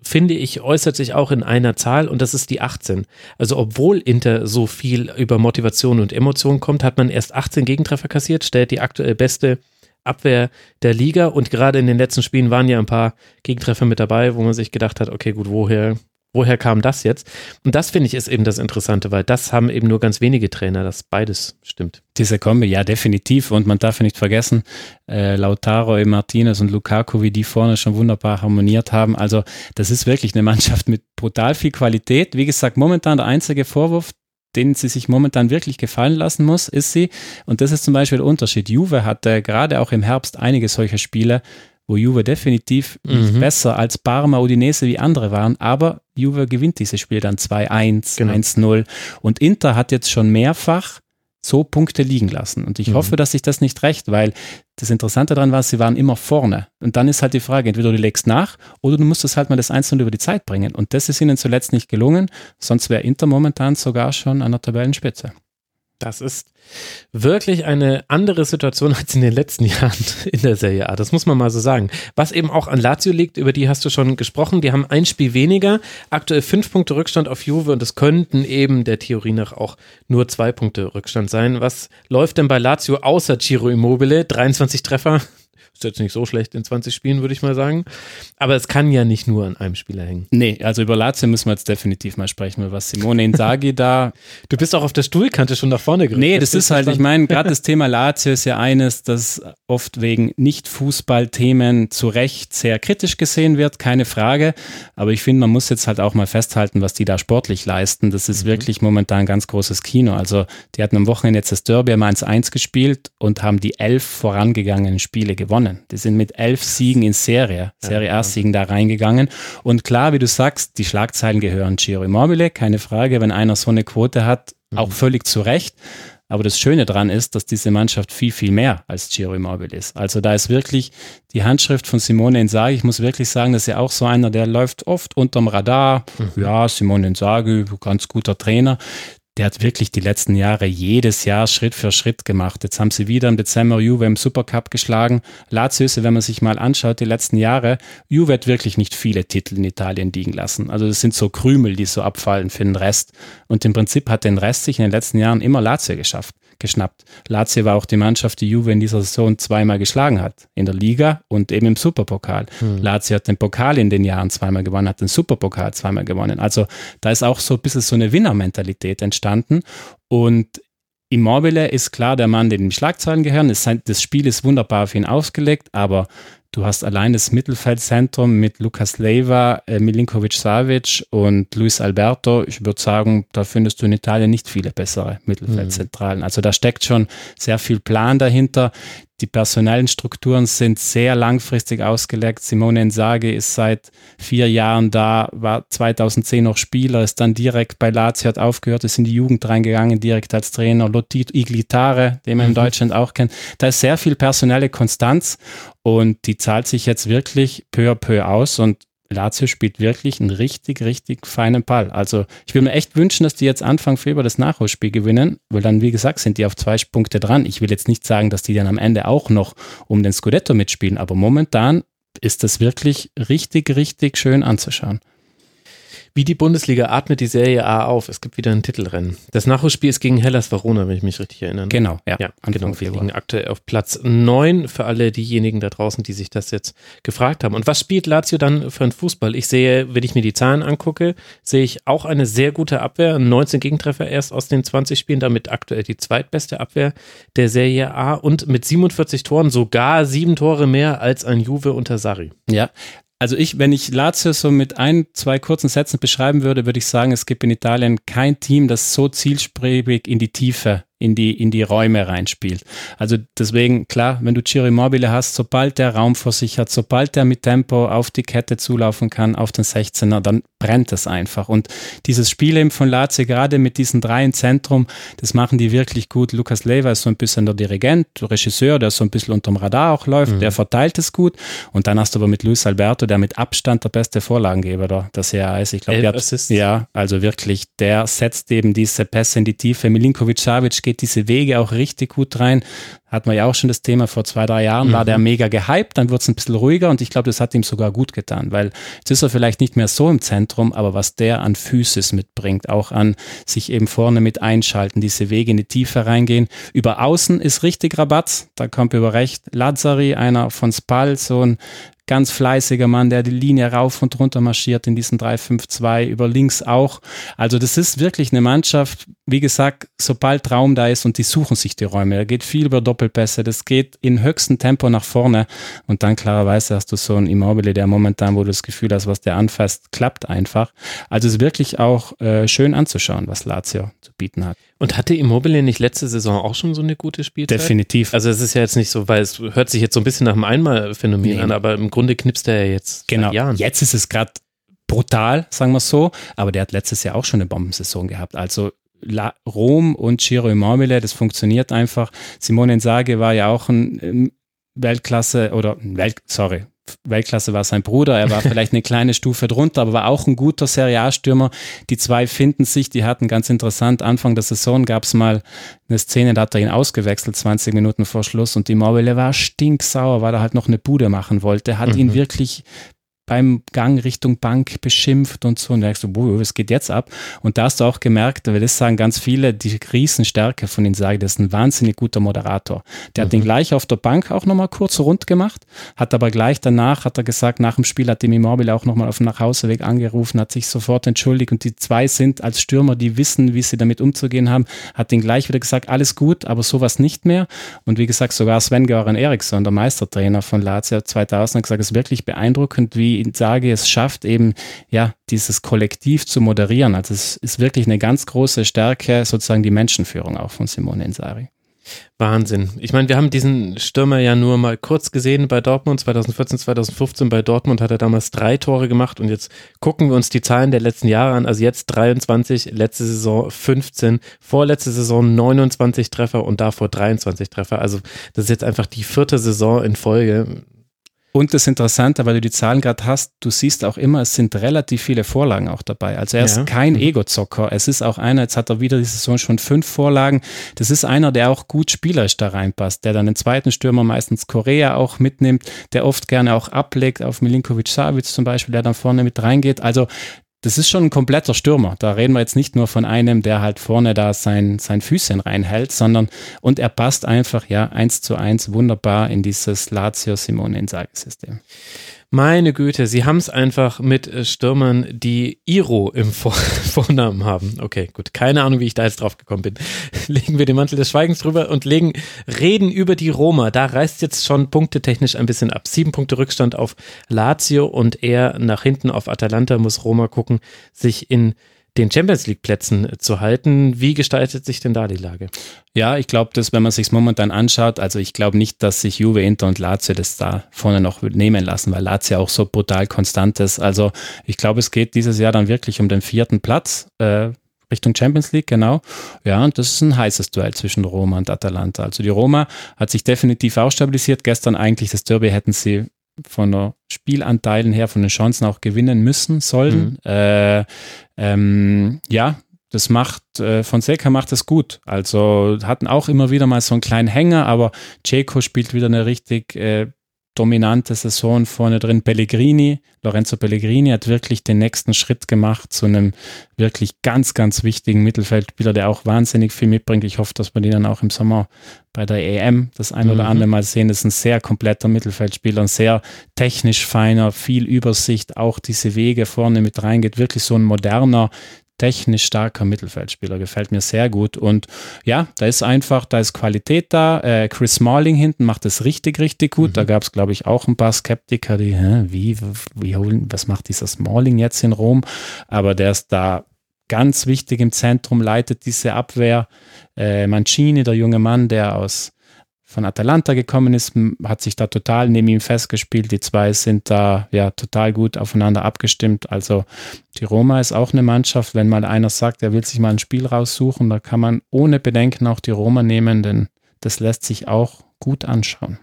[SPEAKER 1] finde ich äußert sich auch in einer Zahl und das ist die 18. Also obwohl Inter so viel über Motivation und Emotionen kommt, hat man erst 18 Gegentreffer kassiert, stellt die aktuell beste Abwehr der Liga und gerade in den letzten Spielen waren ja ein paar Gegentreffer mit dabei, wo man sich gedacht hat, okay, gut, woher, woher kam das jetzt? Und das finde ich ist eben das Interessante, weil das haben eben nur ganz wenige Trainer, dass beides stimmt.
[SPEAKER 2] Diese Kombi, ja, definitiv. Und man darf nicht vergessen, äh, Lautaro, Martinez und Lukaku, wie die vorne schon wunderbar harmoniert haben. Also, das ist wirklich eine Mannschaft mit brutal viel Qualität. Wie gesagt, momentan der einzige Vorwurf, den sie sich momentan wirklich gefallen lassen muss, ist sie. Und das ist zum Beispiel der Unterschied. Juve hatte gerade auch im Herbst einige solcher Spiele, wo Juve definitiv mhm. besser als Parma, Udinese wie andere waren, aber Juve gewinnt dieses Spiel dann 2-1, genau. 1-0 und Inter hat jetzt schon mehrfach so Punkte liegen lassen. Und ich mhm. hoffe, dass sich das nicht recht, weil das Interessante daran war, sie waren immer vorne. Und dann ist halt die Frage, entweder du legst nach oder du musst es halt mal das Einzelne über die Zeit bringen. Und das ist ihnen zuletzt nicht gelungen, sonst wäre Inter momentan sogar schon an der Tabellenspitze.
[SPEAKER 1] Das ist wirklich eine andere Situation als in den letzten Jahren in der Serie A. Das muss man mal so sagen. Was eben auch an Lazio liegt, über die hast du schon gesprochen. Die haben ein Spiel weniger, aktuell fünf Punkte Rückstand auf Juve und es könnten eben der Theorie nach auch nur zwei Punkte Rückstand sein. Was läuft denn bei Lazio außer Ciro Immobile? 23 Treffer, ist jetzt nicht so schlecht in 20 Spielen, würde ich mal sagen. Aber es kann ja nicht nur an einem Spieler hängen.
[SPEAKER 2] Nee, also über Lazio müssen wir jetzt definitiv mal sprechen, weil was Simone Inzaghi da.
[SPEAKER 1] Du bist auch auf der Stuhlkante schon nach vorne
[SPEAKER 2] gerückt. Nee, das, das ist halt, ich meine, gerade das Thema Lazio ist ja eines, das oft wegen Nicht-Fußball-Themen zu Recht sehr kritisch gesehen wird, keine Frage. Aber ich finde, man muss jetzt halt auch mal festhalten, was die da sportlich leisten. Das ist mhm. wirklich momentan ein ganz großes Kino. Also, die hatten am Wochenende jetzt das Derby am 1-1 gespielt und haben die elf vorangegangenen Spiele gewonnen gewonnen. Die sind mit elf Siegen in Serie, Serie A-Siegen da reingegangen. Und klar, wie du sagst, die Schlagzeilen gehören Giro Immobile, keine Frage. Wenn einer so eine Quote hat, auch mhm. völlig zu Recht. Aber das Schöne daran ist, dass diese Mannschaft viel, viel mehr als Giro Immobile ist. Also da ist wirklich die Handschrift von Simone Inzaghi. Ich muss wirklich sagen, das ist ja auch so einer, der läuft oft unterm Radar. Mhm. Ja, Simone Inzaghi, ganz guter Trainer der hat wirklich die letzten Jahre jedes Jahr Schritt für Schritt gemacht. Jetzt haben sie wieder im Dezember Juve im Supercup geschlagen. Lazio, wenn man sich mal anschaut, die letzten Jahre, Juve hat wirklich nicht viele Titel in Italien liegen lassen. Also das sind so Krümel, die so abfallen für den Rest. Und im Prinzip hat den Rest sich in den letzten Jahren immer Lazio geschafft geschnappt. Lazio war auch die Mannschaft, die Juve in dieser Saison zweimal geschlagen hat. In der Liga und eben im Superpokal. Hm. Lazio hat den Pokal in den Jahren zweimal gewonnen, hat den Superpokal zweimal gewonnen. Also da ist auch so ein bisschen so eine Winnermentalität entstanden. Und Immobile ist klar der Mann, den die Schlagzeilen gehören. Das Spiel ist wunderbar auf ihn ausgelegt, aber Du hast allein das Mittelfeldzentrum mit Lukas Leiva, äh, Milinkovic Savic und Luis Alberto. Ich würde sagen, da findest du in Italien nicht viele bessere Mittelfeldzentralen. Mhm. Also da steckt schon sehr viel Plan dahinter. Die personellen Strukturen sind sehr langfristig ausgelegt. Simone Inzaghi ist seit vier Jahren da, war 2010 noch Spieler, ist dann direkt bei Lazio, hat aufgehört, ist in die Jugend reingegangen, direkt als Trainer. Lotit Iglitare, den man in mhm. Deutschland auch kennt. Da ist sehr viel personelle Konstanz und die zahlt sich jetzt wirklich peu à peu aus und Lazio spielt wirklich einen richtig, richtig feinen Ball. Also ich würde mir echt wünschen, dass die jetzt Anfang Februar das Nachholspiel gewinnen, weil dann, wie gesagt, sind die auf zwei Punkte dran. Ich will jetzt nicht sagen, dass die dann am Ende auch noch um den Scudetto mitspielen, aber momentan ist das wirklich richtig, richtig schön anzuschauen.
[SPEAKER 1] Wie die Bundesliga atmet die Serie A auf. Es gibt wieder ein Titelrennen. Das Nachholspiel ist gegen Hellas Verona, wenn ich mich richtig erinnere.
[SPEAKER 2] Genau,
[SPEAKER 1] ja. ja genau. Wir liegen aktuell auf Platz 9 für alle diejenigen da draußen, die sich das jetzt gefragt haben. Und was spielt Lazio dann für einen Fußball? Ich sehe, wenn ich mir die Zahlen angucke, sehe ich auch eine sehr gute Abwehr. 19 Gegentreffer erst aus den 20 Spielen, damit aktuell die zweitbeste Abwehr der Serie A und mit 47 Toren sogar sieben Tore mehr als ein Juve unter Sarri.
[SPEAKER 2] Ja, also ich, wenn ich Lazio so mit ein, zwei kurzen Sätzen beschreiben würde, würde ich sagen, es gibt in Italien kein Team, das so zielstrebig in die Tiefe in die, in die Räume reinspielt. Also deswegen, klar, wenn du Ciro Immobile hast, sobald der Raum vor sich hat, sobald der mit Tempo auf die Kette zulaufen kann, auf den 16er, dann brennt es einfach. Und dieses Spiel eben von Lazio, gerade mit diesen drei im Zentrum, das machen die wirklich gut. Lukas Leiva ist so ein bisschen der Dirigent, der Regisseur, der so ein bisschen unterm Radar auch läuft, mhm. der verteilt es gut. Und dann hast du aber mit Luis Alberto, der mit Abstand der beste Vorlagengeber da, das er ist. Ich glaube, ja, also wirklich, der setzt eben diese Pässe in die Tiefe. Milinkovic Savic geht diese Wege auch richtig gut rein. Hatten wir ja auch schon das Thema, vor zwei, drei Jahren mhm. war der mega gehypt, dann wurde es ein bisschen ruhiger und ich glaube, das hat ihm sogar gut getan, weil jetzt ist er vielleicht nicht mehr so im Zentrum, aber was der an Physis mitbringt, auch an sich eben vorne mit einschalten, diese Wege in die Tiefe reingehen. Über außen ist richtig Rabatt, da kommt über recht Lazzari, einer von Spal, so ein ganz fleißiger Mann, der die Linie rauf und runter marschiert in diesen 3-5-2, über links auch. Also das ist wirklich eine Mannschaft, wie gesagt, sobald Raum da ist und die suchen sich die Räume. Da geht viel über Doppelpässe, das geht in höchstem Tempo nach vorne und dann klarerweise hast du so ein Immobile, der momentan, wo du das Gefühl hast, was der anfasst, klappt einfach. Also es ist wirklich auch äh, schön anzuschauen, was Lazio zu bieten hat.
[SPEAKER 1] Und hatte Immobile nicht letzte Saison auch schon so eine gute Spielzeit?
[SPEAKER 2] Definitiv.
[SPEAKER 1] Also es ist ja jetzt nicht so, weil es hört sich jetzt so ein bisschen nach einem Einmalphänomen nee. an, aber im Grunde knipst er ja jetzt
[SPEAKER 2] genau. Jahren. Jetzt ist es gerade brutal, sagen wir so, aber der hat letztes Jahr auch schon eine Bombensaison gehabt. Also La Rom und Ciro Immobile, das funktioniert einfach. Simone Insage war ja auch ein ähm, Weltklasse oder Welt, sorry, Weltklasse war sein Bruder, er war vielleicht eine kleine Stufe drunter, aber war auch ein guter Serie A-Stürmer. Die zwei finden sich, die hatten ganz interessant, Anfang der Saison gab es mal eine Szene, da hat er ihn ausgewechselt, 20 Minuten vor Schluss und die Mobile war stinksauer, weil er halt noch eine Bude machen wollte, hat mhm. ihn wirklich beim Gang Richtung Bank beschimpft und so. Und da denkst du, boah, was geht jetzt ab? Und da hast du auch gemerkt, weil das sagen ganz viele, die Riesenstärke von ihm sagen, das ist ein wahnsinnig guter Moderator. Der mhm. hat ihn gleich auf der Bank auch nochmal kurz rund gemacht, hat aber gleich danach, hat er gesagt, nach dem Spiel hat dem Immobile auch nochmal auf dem Nachhauseweg angerufen, hat sich sofort entschuldigt und die zwei sind als Stürmer, die wissen, wie sie damit umzugehen haben, hat ihn gleich wieder gesagt, alles gut, aber sowas nicht mehr. Und wie gesagt, sogar Sven-Göran Eriksson, der Meistertrainer von Lazio 2000, hat gesagt, es ist wirklich beeindruckend, wie sage, es schafft eben, ja, dieses Kollektiv zu moderieren. Also es ist wirklich eine ganz große Stärke, sozusagen die Menschenführung auch von Simone Insari.
[SPEAKER 1] Wahnsinn. Ich meine, wir haben diesen Stürmer ja nur mal kurz gesehen bei Dortmund 2014, 2015. Bei Dortmund hat er damals drei Tore gemacht und jetzt gucken wir uns die Zahlen der letzten Jahre an. Also jetzt 23, letzte Saison 15, vorletzte Saison 29 Treffer und davor 23 Treffer. Also das ist jetzt einfach die vierte Saison in Folge.
[SPEAKER 2] Und das Interessante, weil du die Zahlen gerade hast, du siehst auch immer, es sind relativ viele Vorlagen auch dabei. Also er ist kein mhm. Ego-Zocker. Es ist auch einer, jetzt hat er wieder die Saison schon fünf Vorlagen. Das ist einer, der auch gut spielerisch da reinpasst, der dann den zweiten Stürmer meistens Korea auch mitnimmt, der oft gerne auch ablegt auf Milinkovic Savic zum Beispiel, der dann vorne mit reingeht. Also das ist schon ein kompletter Stürmer. Da reden wir jetzt nicht nur von einem, der halt vorne da sein, sein Füßchen reinhält, sondern und er passt einfach ja eins zu eins wunderbar in dieses Lazio Simone Inzaghi-System.
[SPEAKER 1] Meine Güte, sie haben es einfach mit äh, Stürmern, die Iro im Vor Vornamen haben. Okay, gut. Keine Ahnung, wie ich da jetzt drauf gekommen bin. Legen wir den Mantel des Schweigens drüber und legen, reden über die Roma. Da reißt jetzt schon punktetechnisch ein bisschen ab. Sieben Punkte Rückstand auf Lazio und er nach hinten auf Atalanta muss Roma gucken, sich in den Champions League Plätzen zu halten. Wie gestaltet sich denn da die Lage?
[SPEAKER 2] Ja, ich glaube, dass wenn man sich momentan anschaut, also ich glaube nicht, dass sich Juve, Inter und Lazio das da vorne noch nehmen lassen, weil Lazio auch so brutal konstant ist. Also ich glaube, es geht dieses Jahr dann wirklich um den vierten Platz. Äh, Richtung Champions League, genau. Ja, und das ist ein heißes Duell zwischen Roma und Atalanta. Also die Roma hat sich definitiv auch stabilisiert. Gestern eigentlich das Derby hätten sie von der Spielanteilen her, von den Chancen auch gewinnen müssen, sollen. Mhm. Äh, ähm, ja, das macht, äh, Fonseca macht es gut. Also hatten auch immer wieder mal so einen kleinen Hänger, aber Ceco spielt wieder eine richtig äh, dominante Saison vorne drin. Pellegrini, Lorenzo Pellegrini hat wirklich den nächsten Schritt gemacht zu einem wirklich ganz, ganz wichtigen Mittelfeldspieler, der auch wahnsinnig viel mitbringt. Ich hoffe, dass wir den dann auch im Sommer bei der EM das ein oder mhm. andere Mal sehen. Das ist ein sehr kompletter Mittelfeldspieler, ein sehr technisch feiner, viel Übersicht, auch diese Wege vorne mit reingeht. Wirklich so ein moderner, technisch starker Mittelfeldspieler, gefällt mir sehr gut. Und ja, da ist einfach, da ist Qualität da. Äh, Chris Smalling hinten macht es richtig, richtig gut. Mhm. Da gab es, glaube ich, auch ein paar Skeptiker, die, hä, wie, wie holen, was macht dieser Smalling jetzt in Rom? Aber der ist da ganz wichtig im Zentrum, leitet diese Abwehr. Äh, Mancini, der junge Mann, der aus von Atalanta gekommen ist, hat sich da total neben ihm festgespielt. Die zwei sind da ja total gut aufeinander abgestimmt. Also die Roma ist auch eine Mannschaft, wenn mal einer sagt, er will sich mal ein Spiel raussuchen, da kann man ohne Bedenken auch die Roma nehmen, denn das lässt sich auch gut anschauen.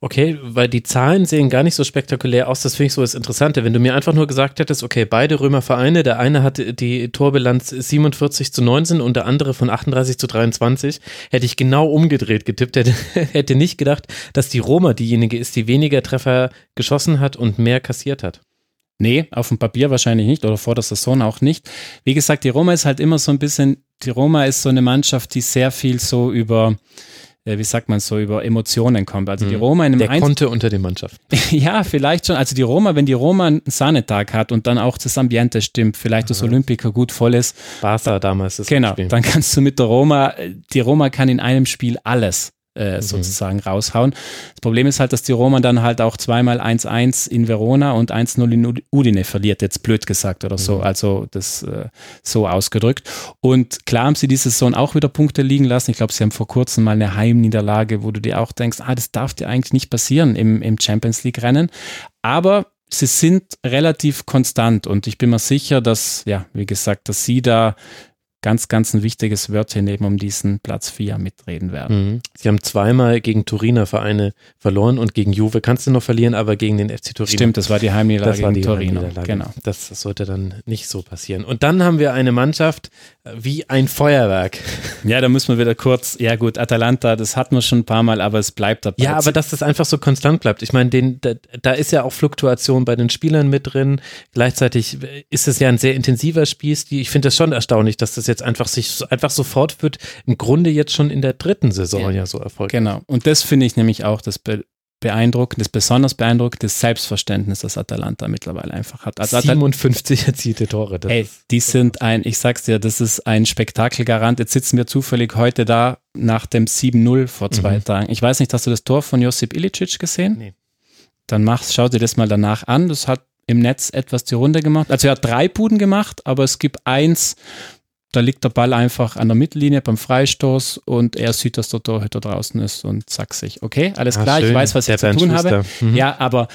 [SPEAKER 1] Okay, weil die Zahlen sehen gar nicht so spektakulär aus. Das finde ich so das Interessante. Wenn du mir einfach nur gesagt hättest, okay, beide Römervereine, der eine hat die Torbilanz 47 zu 19 und der andere von 38 zu 23, hätte ich genau umgedreht getippt, hätte, hätte nicht gedacht, dass die Roma diejenige ist, die weniger Treffer geschossen hat und mehr kassiert hat.
[SPEAKER 2] Nee, auf dem Papier wahrscheinlich nicht oder vor der Saison auch nicht. Wie gesagt, die Roma ist halt immer so ein bisschen, die Roma ist so eine Mannschaft, die sehr viel so über wie sagt man so, über Emotionen kommt. Also die mhm. Roma in einem
[SPEAKER 1] Der Einz konnte unter den Mannschaften.
[SPEAKER 2] ja, vielleicht schon. Also die Roma, wenn die Roma einen Sahnetag hat und dann auch das Ambiente stimmt, vielleicht das Olympiker gut voll ist.
[SPEAKER 1] Barca damals
[SPEAKER 2] das Genau, Spiel. dann kannst du mit der Roma, die Roma kann in einem Spiel alles äh, mhm. sozusagen raushauen. Das Problem ist halt, dass die Roma dann halt auch zweimal 1-1 in Verona und 1-0 in Udine verliert, jetzt blöd gesagt oder so, mhm. also das äh, so ausgedrückt. Und klar haben sie diese Saison auch wieder Punkte liegen lassen. Ich glaube, sie haben vor kurzem mal eine Heimniederlage, wo du dir auch denkst, ah, das darf dir eigentlich nicht passieren im, im Champions League-Rennen. Aber sie sind relativ konstant und ich bin mir sicher, dass, ja, wie gesagt, dass sie da ganz, ganz ein wichtiges Wörtchen eben um diesen Platz 4 mitreden werden.
[SPEAKER 1] Mhm. Sie haben zweimal gegen Turiner Vereine verloren und gegen Juve kannst du noch verlieren, aber gegen den FC Turin.
[SPEAKER 2] Stimmt, das war die Heimniederlage
[SPEAKER 1] das war die Turiner. Genau. Das sollte dann nicht so passieren. Und dann haben wir eine Mannschaft wie ein Feuerwerk.
[SPEAKER 2] Ja, da müssen wir wieder kurz, ja gut, Atalanta, das hatten wir schon ein paar Mal, aber es bleibt dabei.
[SPEAKER 1] Ja, aber dass das einfach so konstant bleibt. Ich meine, den, da, da ist ja auch Fluktuation bei den Spielern mit drin. Gleichzeitig ist es ja ein sehr intensiver Spielstil. Ich finde das schon erstaunlich, dass das jetzt einfach sich einfach so fortführt, im Grunde jetzt schon in der dritten Saison ja, ja so erfolgreich.
[SPEAKER 2] Genau. Und das finde ich nämlich auch das Be beeindruckend, besonders beeindruckend, das Selbstverständnis, das Atalanta mittlerweile einfach hat.
[SPEAKER 1] Also 57 erzielte Tore.
[SPEAKER 2] ey, die sind ein, ich sag's dir, das ist ein Spektakelgarant. Jetzt sitzen wir zufällig heute da nach dem 7-0 vor zwei mhm. Tagen. Ich weiß nicht, hast du das Tor von Josip Ilicic gesehen? Nee. Dann machst, schau dir das mal danach an. Das hat im Netz etwas die Runde gemacht. Also er hat drei Buden gemacht, aber es gibt eins, da liegt der Ball einfach an der Mittellinie beim Freistoß und er sieht, dass der Torhüter draußen ist und sagt sich, okay, alles ah, klar, schön. ich weiß, was der ich zu tun habe. Mhm. Ja, aber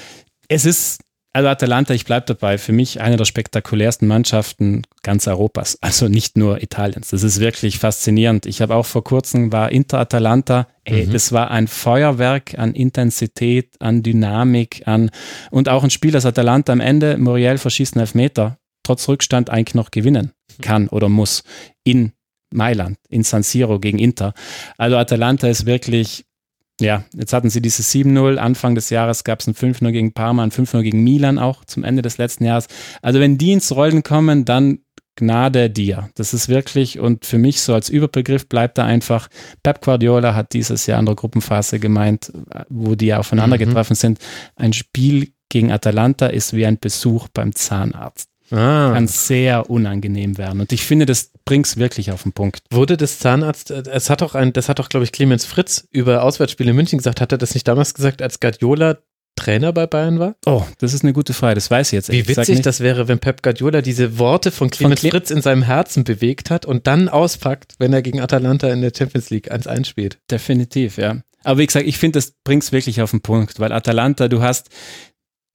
[SPEAKER 2] es ist, also Atalanta, ich bleibe dabei, für mich eine der spektakulärsten Mannschaften ganz Europas, also nicht nur Italiens. Das ist wirklich faszinierend. Ich habe auch vor kurzem war Inter Atalanta, ey, mhm. das war ein Feuerwerk an Intensität, an Dynamik, an und auch ein Spiel, das Atalanta am Ende, Muriel verschießt einen Elfmeter trotz Rückstand eigentlich noch gewinnen kann oder muss in Mailand, in San Siro gegen Inter. Also Atalanta ist wirklich, ja, jetzt hatten sie diese 7-0, Anfang des Jahres gab es ein 5-0 gegen Parma, ein 5-0 gegen Milan auch zum Ende des letzten Jahres. Also wenn die ins Rollen kommen, dann Gnade dir. Das ist wirklich, und für mich so als Überbegriff bleibt da einfach, Pep Guardiola hat dieses Jahr in der Gruppenphase gemeint, wo die aufeinander mhm. getroffen sind, ein Spiel gegen Atalanta ist wie ein Besuch beim Zahnarzt. Ah. Kann sehr unangenehm werden. Und ich finde, das bringt es wirklich auf den Punkt.
[SPEAKER 1] Wurde das Zahnarzt, äh, es hat doch ein, das hat doch, glaube ich, Clemens Fritz über Auswärtsspiele in München gesagt, hat er das nicht damals gesagt, als Guardiola Trainer bei Bayern war?
[SPEAKER 2] Oh, das ist eine gute Frage, das weiß ich jetzt.
[SPEAKER 1] Wie witzig das wäre, wenn Pep Guardiola diese Worte von Clemens Cle Fritz in seinem Herzen bewegt hat und dann auspackt, wenn er gegen Atalanta in der Champions League 1-1 spielt.
[SPEAKER 2] Definitiv, ja. Aber wie gesagt, ich finde, das bringt es wirklich auf den Punkt, weil Atalanta, du hast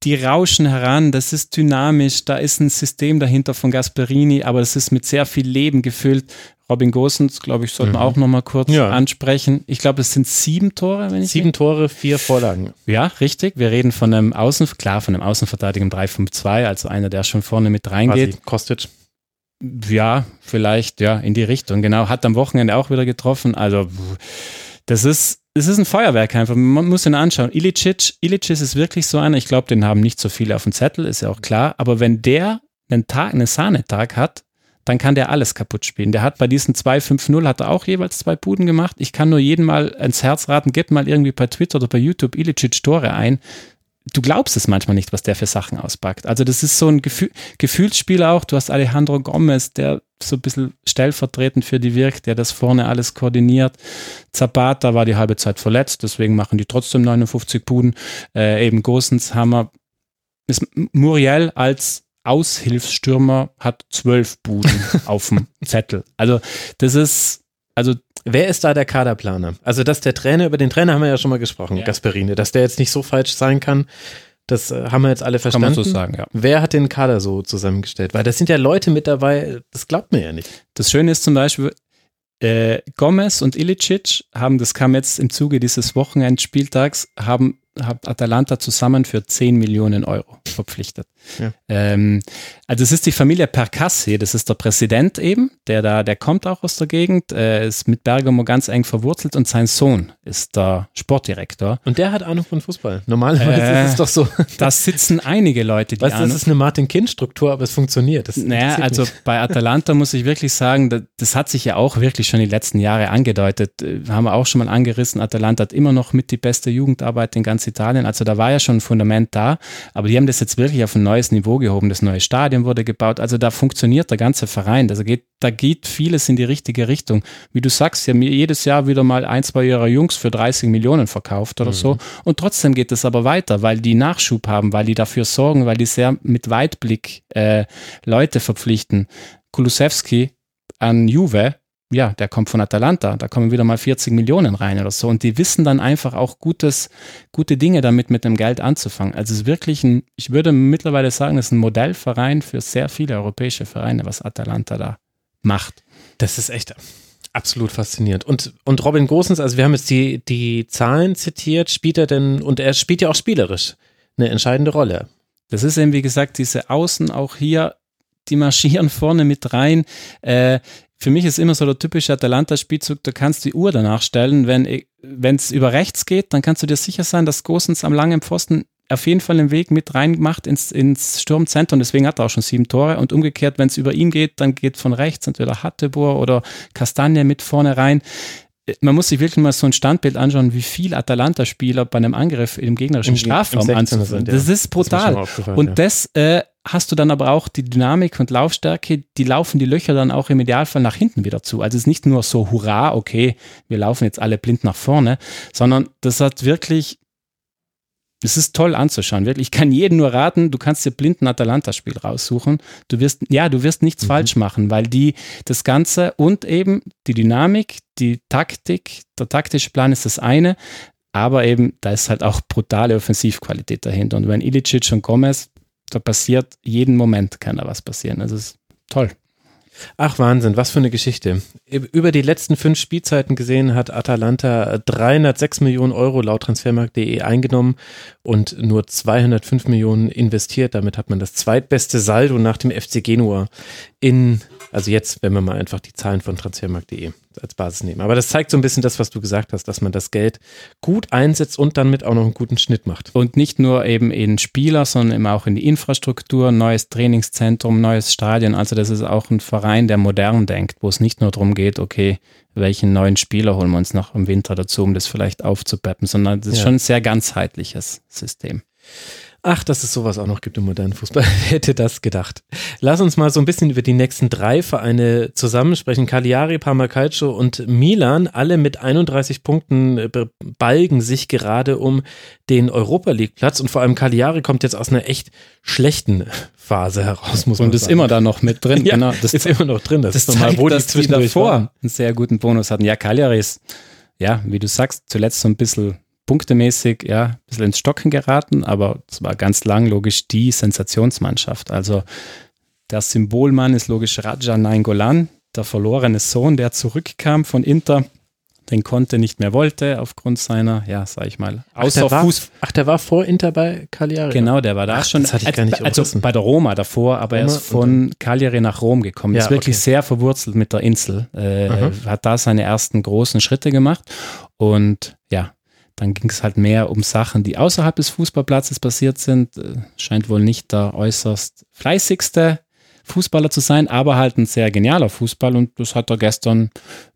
[SPEAKER 2] die rauschen heran, das ist dynamisch, da ist ein System dahinter von Gasperini, aber es ist mit sehr viel Leben gefüllt. Robin Gosens, glaube ich, sollten wir mhm. auch nochmal kurz ja. ansprechen. Ich glaube, es sind sieben Tore, wenn ich
[SPEAKER 1] Sieben Tore, vier Vorlagen.
[SPEAKER 2] Ja, richtig. Wir reden von einem Außen, klar, von einem Außenverteidiger im 3-5-2, also einer, der schon vorne mit reingeht. Quasi
[SPEAKER 1] Kostic.
[SPEAKER 2] Ja, vielleicht, ja, in die Richtung, genau. Hat am Wochenende auch wieder getroffen. Also, das ist, es ist ein Feuerwerk einfach. Man muss ihn anschauen. Ilicic, Ilicic ist wirklich so einer. Ich glaube, den haben nicht so viele auf dem Zettel, ist ja auch klar. Aber wenn der einen Tag, einen Sahnetag hat, dann kann der alles kaputt spielen. Der hat bei diesen 2-5-0 hat er auch jeweils zwei Puden gemacht. Ich kann nur jeden mal ins Herz raten, gebt mal irgendwie bei Twitter oder bei YouTube Ilicic Tore ein du glaubst es manchmal nicht, was der für Sachen auspackt. Also das ist so ein Gefühl, Gefühlsspiel auch. Du hast Alejandro Gomez, der so ein bisschen stellvertretend für die wirkt, der das vorne alles koordiniert. Zapata war die halbe Zeit verletzt, deswegen machen die trotzdem 59 Puden. Äh, eben Gosens Hammer. Ist Muriel als Aushilfsstürmer hat zwölf Buden auf dem Zettel. Also das ist, also
[SPEAKER 1] Wer ist da der Kaderplaner? Also, dass der Trainer, über den Trainer haben wir ja schon mal gesprochen, ja. Gasperini, dass der jetzt nicht so falsch sein kann, das äh, haben wir jetzt alle verstanden. Kann man
[SPEAKER 2] so sagen, ja.
[SPEAKER 1] Wer hat den Kader so zusammengestellt? Weil das sind ja Leute mit dabei, das glaubt mir ja nicht.
[SPEAKER 2] Das Schöne ist zum Beispiel, äh, Gomez und Ilicic haben, das kam jetzt im Zuge dieses Wochenendspieltags, haben hat Atalanta zusammen für 10 Millionen Euro verpflichtet. Ja. Ähm, also es ist die Familie Percassi, das ist der Präsident eben, der da, der kommt auch aus der Gegend, äh, ist mit Bergamo ganz eng verwurzelt und sein Sohn ist der Sportdirektor.
[SPEAKER 1] Und der hat Ahnung von Fußball. Normalerweise äh, ist es doch so.
[SPEAKER 2] Da sitzen einige Leute,
[SPEAKER 1] die weißt, Ahnung. Das ist eine Martin-Kind-Struktur, aber es funktioniert. Das
[SPEAKER 2] naja, also mich. bei Atalanta muss ich wirklich sagen, das, das, hat sich ja auch wirklich schon die letzten Jahre angedeutet. Äh, haben wir auch schon mal angerissen. Atalanta hat immer noch mit die beste Jugendarbeit in ganz Italien. Also da war ja schon ein Fundament da, aber die haben das jetzt wirklich auf ein neues Niveau gehoben. Das neue Stadion wurde gebaut. Also da funktioniert der ganze Verein. Also geht, da geht vieles in die richtige Richtung. Wie du sagst, sie haben jedes Jahr wieder mal ein, zwei ihrer Jungs für 30 Millionen verkauft oder mhm. so. Und trotzdem geht es aber weiter, weil die Nachschub haben, weil die dafür sorgen, weil die sehr mit Weitblick äh, Leute verpflichten. Kulusewski an Juve, ja, der kommt von Atalanta, da kommen wieder mal 40 Millionen rein oder so. Und die wissen dann einfach auch gutes, gute Dinge damit mit dem Geld anzufangen. Also es ist wirklich ein, ich würde mittlerweile sagen, es ist ein Modellverein für sehr viele europäische Vereine, was Atalanta da macht.
[SPEAKER 1] Das ist echt absolut faszinierend. Und, und Robin Gosens, also wir haben jetzt die, die Zahlen zitiert, spielt er denn, und er spielt ja auch spielerisch eine entscheidende Rolle.
[SPEAKER 2] Das ist eben, wie gesagt, diese Außen auch hier, die marschieren vorne mit rein. Äh, für mich ist immer so der typische Atalanta-Spielzug, du kannst die Uhr danach stellen, wenn es über rechts geht, dann kannst du dir sicher sein, dass Gosens am langen Pfosten auf jeden Fall den Weg mit reinmacht ins, ins Sturmzentrum. Deswegen hat er auch schon sieben Tore. Und umgekehrt, wenn es über ihn geht, dann geht von rechts entweder Hattebohr oder Kastanie mit vorne rein. Man muss sich wirklich mal so ein Standbild anschauen, wie viel Atalanta-Spieler bei einem Angriff im gegnerischen Im, Strafraum anzufangen. Das ist brutal. Das und ja. das äh, hast du dann aber auch die Dynamik und Laufstärke, die laufen die Löcher dann auch im Idealfall nach hinten wieder zu. Also es ist nicht nur so, hurra, okay, wir laufen jetzt alle blind nach vorne, sondern das hat wirklich, es ist toll anzuschauen, wirklich. Ich kann jedem nur raten, du kannst dir blind ein Atalanta-Spiel raussuchen. Du wirst, ja, du wirst nichts mhm. falsch machen, weil die das Ganze und eben die Dynamik, die Taktik, der taktische Plan ist das eine, aber eben, da ist halt auch brutale Offensivqualität dahinter. Und wenn Ilicic und Gomez da passiert jeden Moment kann da was passieren. Also es ist toll.
[SPEAKER 1] Ach Wahnsinn, was für eine Geschichte. Über die letzten fünf Spielzeiten gesehen hat Atalanta 306 Millionen Euro laut Transfermarkt.de eingenommen und nur 205 Millionen investiert. Damit hat man das zweitbeste Saldo nach dem FC Genua in, also jetzt, wenn wir mal einfach die Zahlen von Transfermarkt.de als Basis nehmen. Aber das zeigt so ein bisschen das, was du gesagt hast, dass man das Geld gut einsetzt und dann mit auch noch einen guten Schnitt macht.
[SPEAKER 2] Und nicht nur eben in Spieler, sondern eben auch in die Infrastruktur, neues Trainingszentrum, neues Stadion. Also das ist auch ein Verein, der modern denkt, wo es nicht nur darum geht, okay, welchen neuen Spieler holen wir uns noch im Winter dazu, um das vielleicht aufzupeppen, sondern das ist ja. schon ein sehr ganzheitliches System.
[SPEAKER 1] Ach, dass es sowas auch noch gibt im modernen Fußball. Wer hätte das gedacht? Lass uns mal so ein bisschen über die nächsten drei Vereine zusammensprechen. Cagliari, Parma Calcio und Milan, alle mit 31 Punkten äh, balgen sich gerade um den Europa League Platz und vor allem Cagliari kommt jetzt aus einer echt schlechten Phase heraus, muss
[SPEAKER 2] man und ist immer da noch mit drin.
[SPEAKER 1] ja, genau, das ist immer noch drin.
[SPEAKER 2] Das, das ist normal, wo die zwischendurch davor einen sehr guten Bonus hatten. Ja, Cagliari ist, ja, wie du sagst, zuletzt so ein bisschen punktemäßig ja, ein bisschen ins Stocken geraten, aber es war ganz lang logisch die Sensationsmannschaft. Also der Symbolmann ist logisch Raja Nainggolan, der verlorene Sohn, der zurückkam von Inter. den Conte nicht mehr wollte, aufgrund seiner, ja, sag ich mal,
[SPEAKER 1] außer ach, der war, ach, der war vor Inter bei Cagliari?
[SPEAKER 2] Genau, der war da ach, schon.
[SPEAKER 1] Das hatte ich gar nicht
[SPEAKER 2] also bei der Roma davor, aber Roma er ist von Cagliari nach Rom gekommen. Ja, ist wirklich okay. sehr verwurzelt mit der Insel. Äh, hat da seine ersten großen Schritte gemacht und ja, dann ging es halt mehr um Sachen, die außerhalb des Fußballplatzes passiert sind. Äh, scheint wohl nicht der äußerst fleißigste Fußballer zu sein, aber halt ein sehr genialer Fußball und das hat er gestern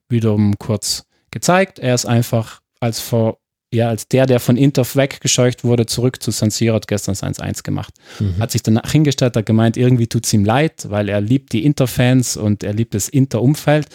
[SPEAKER 2] wiederum kurz gezeigt. Er ist einfach als vor ja, als der, der von Inter weggescheucht wurde, zurück zu San Siro, hat gestern 1-1 gemacht. Mhm. Hat sich danach hingestellt, hat gemeint, irgendwie tut es ihm leid, weil er liebt die Inter-Fans und er liebt das Inter-Umfeld.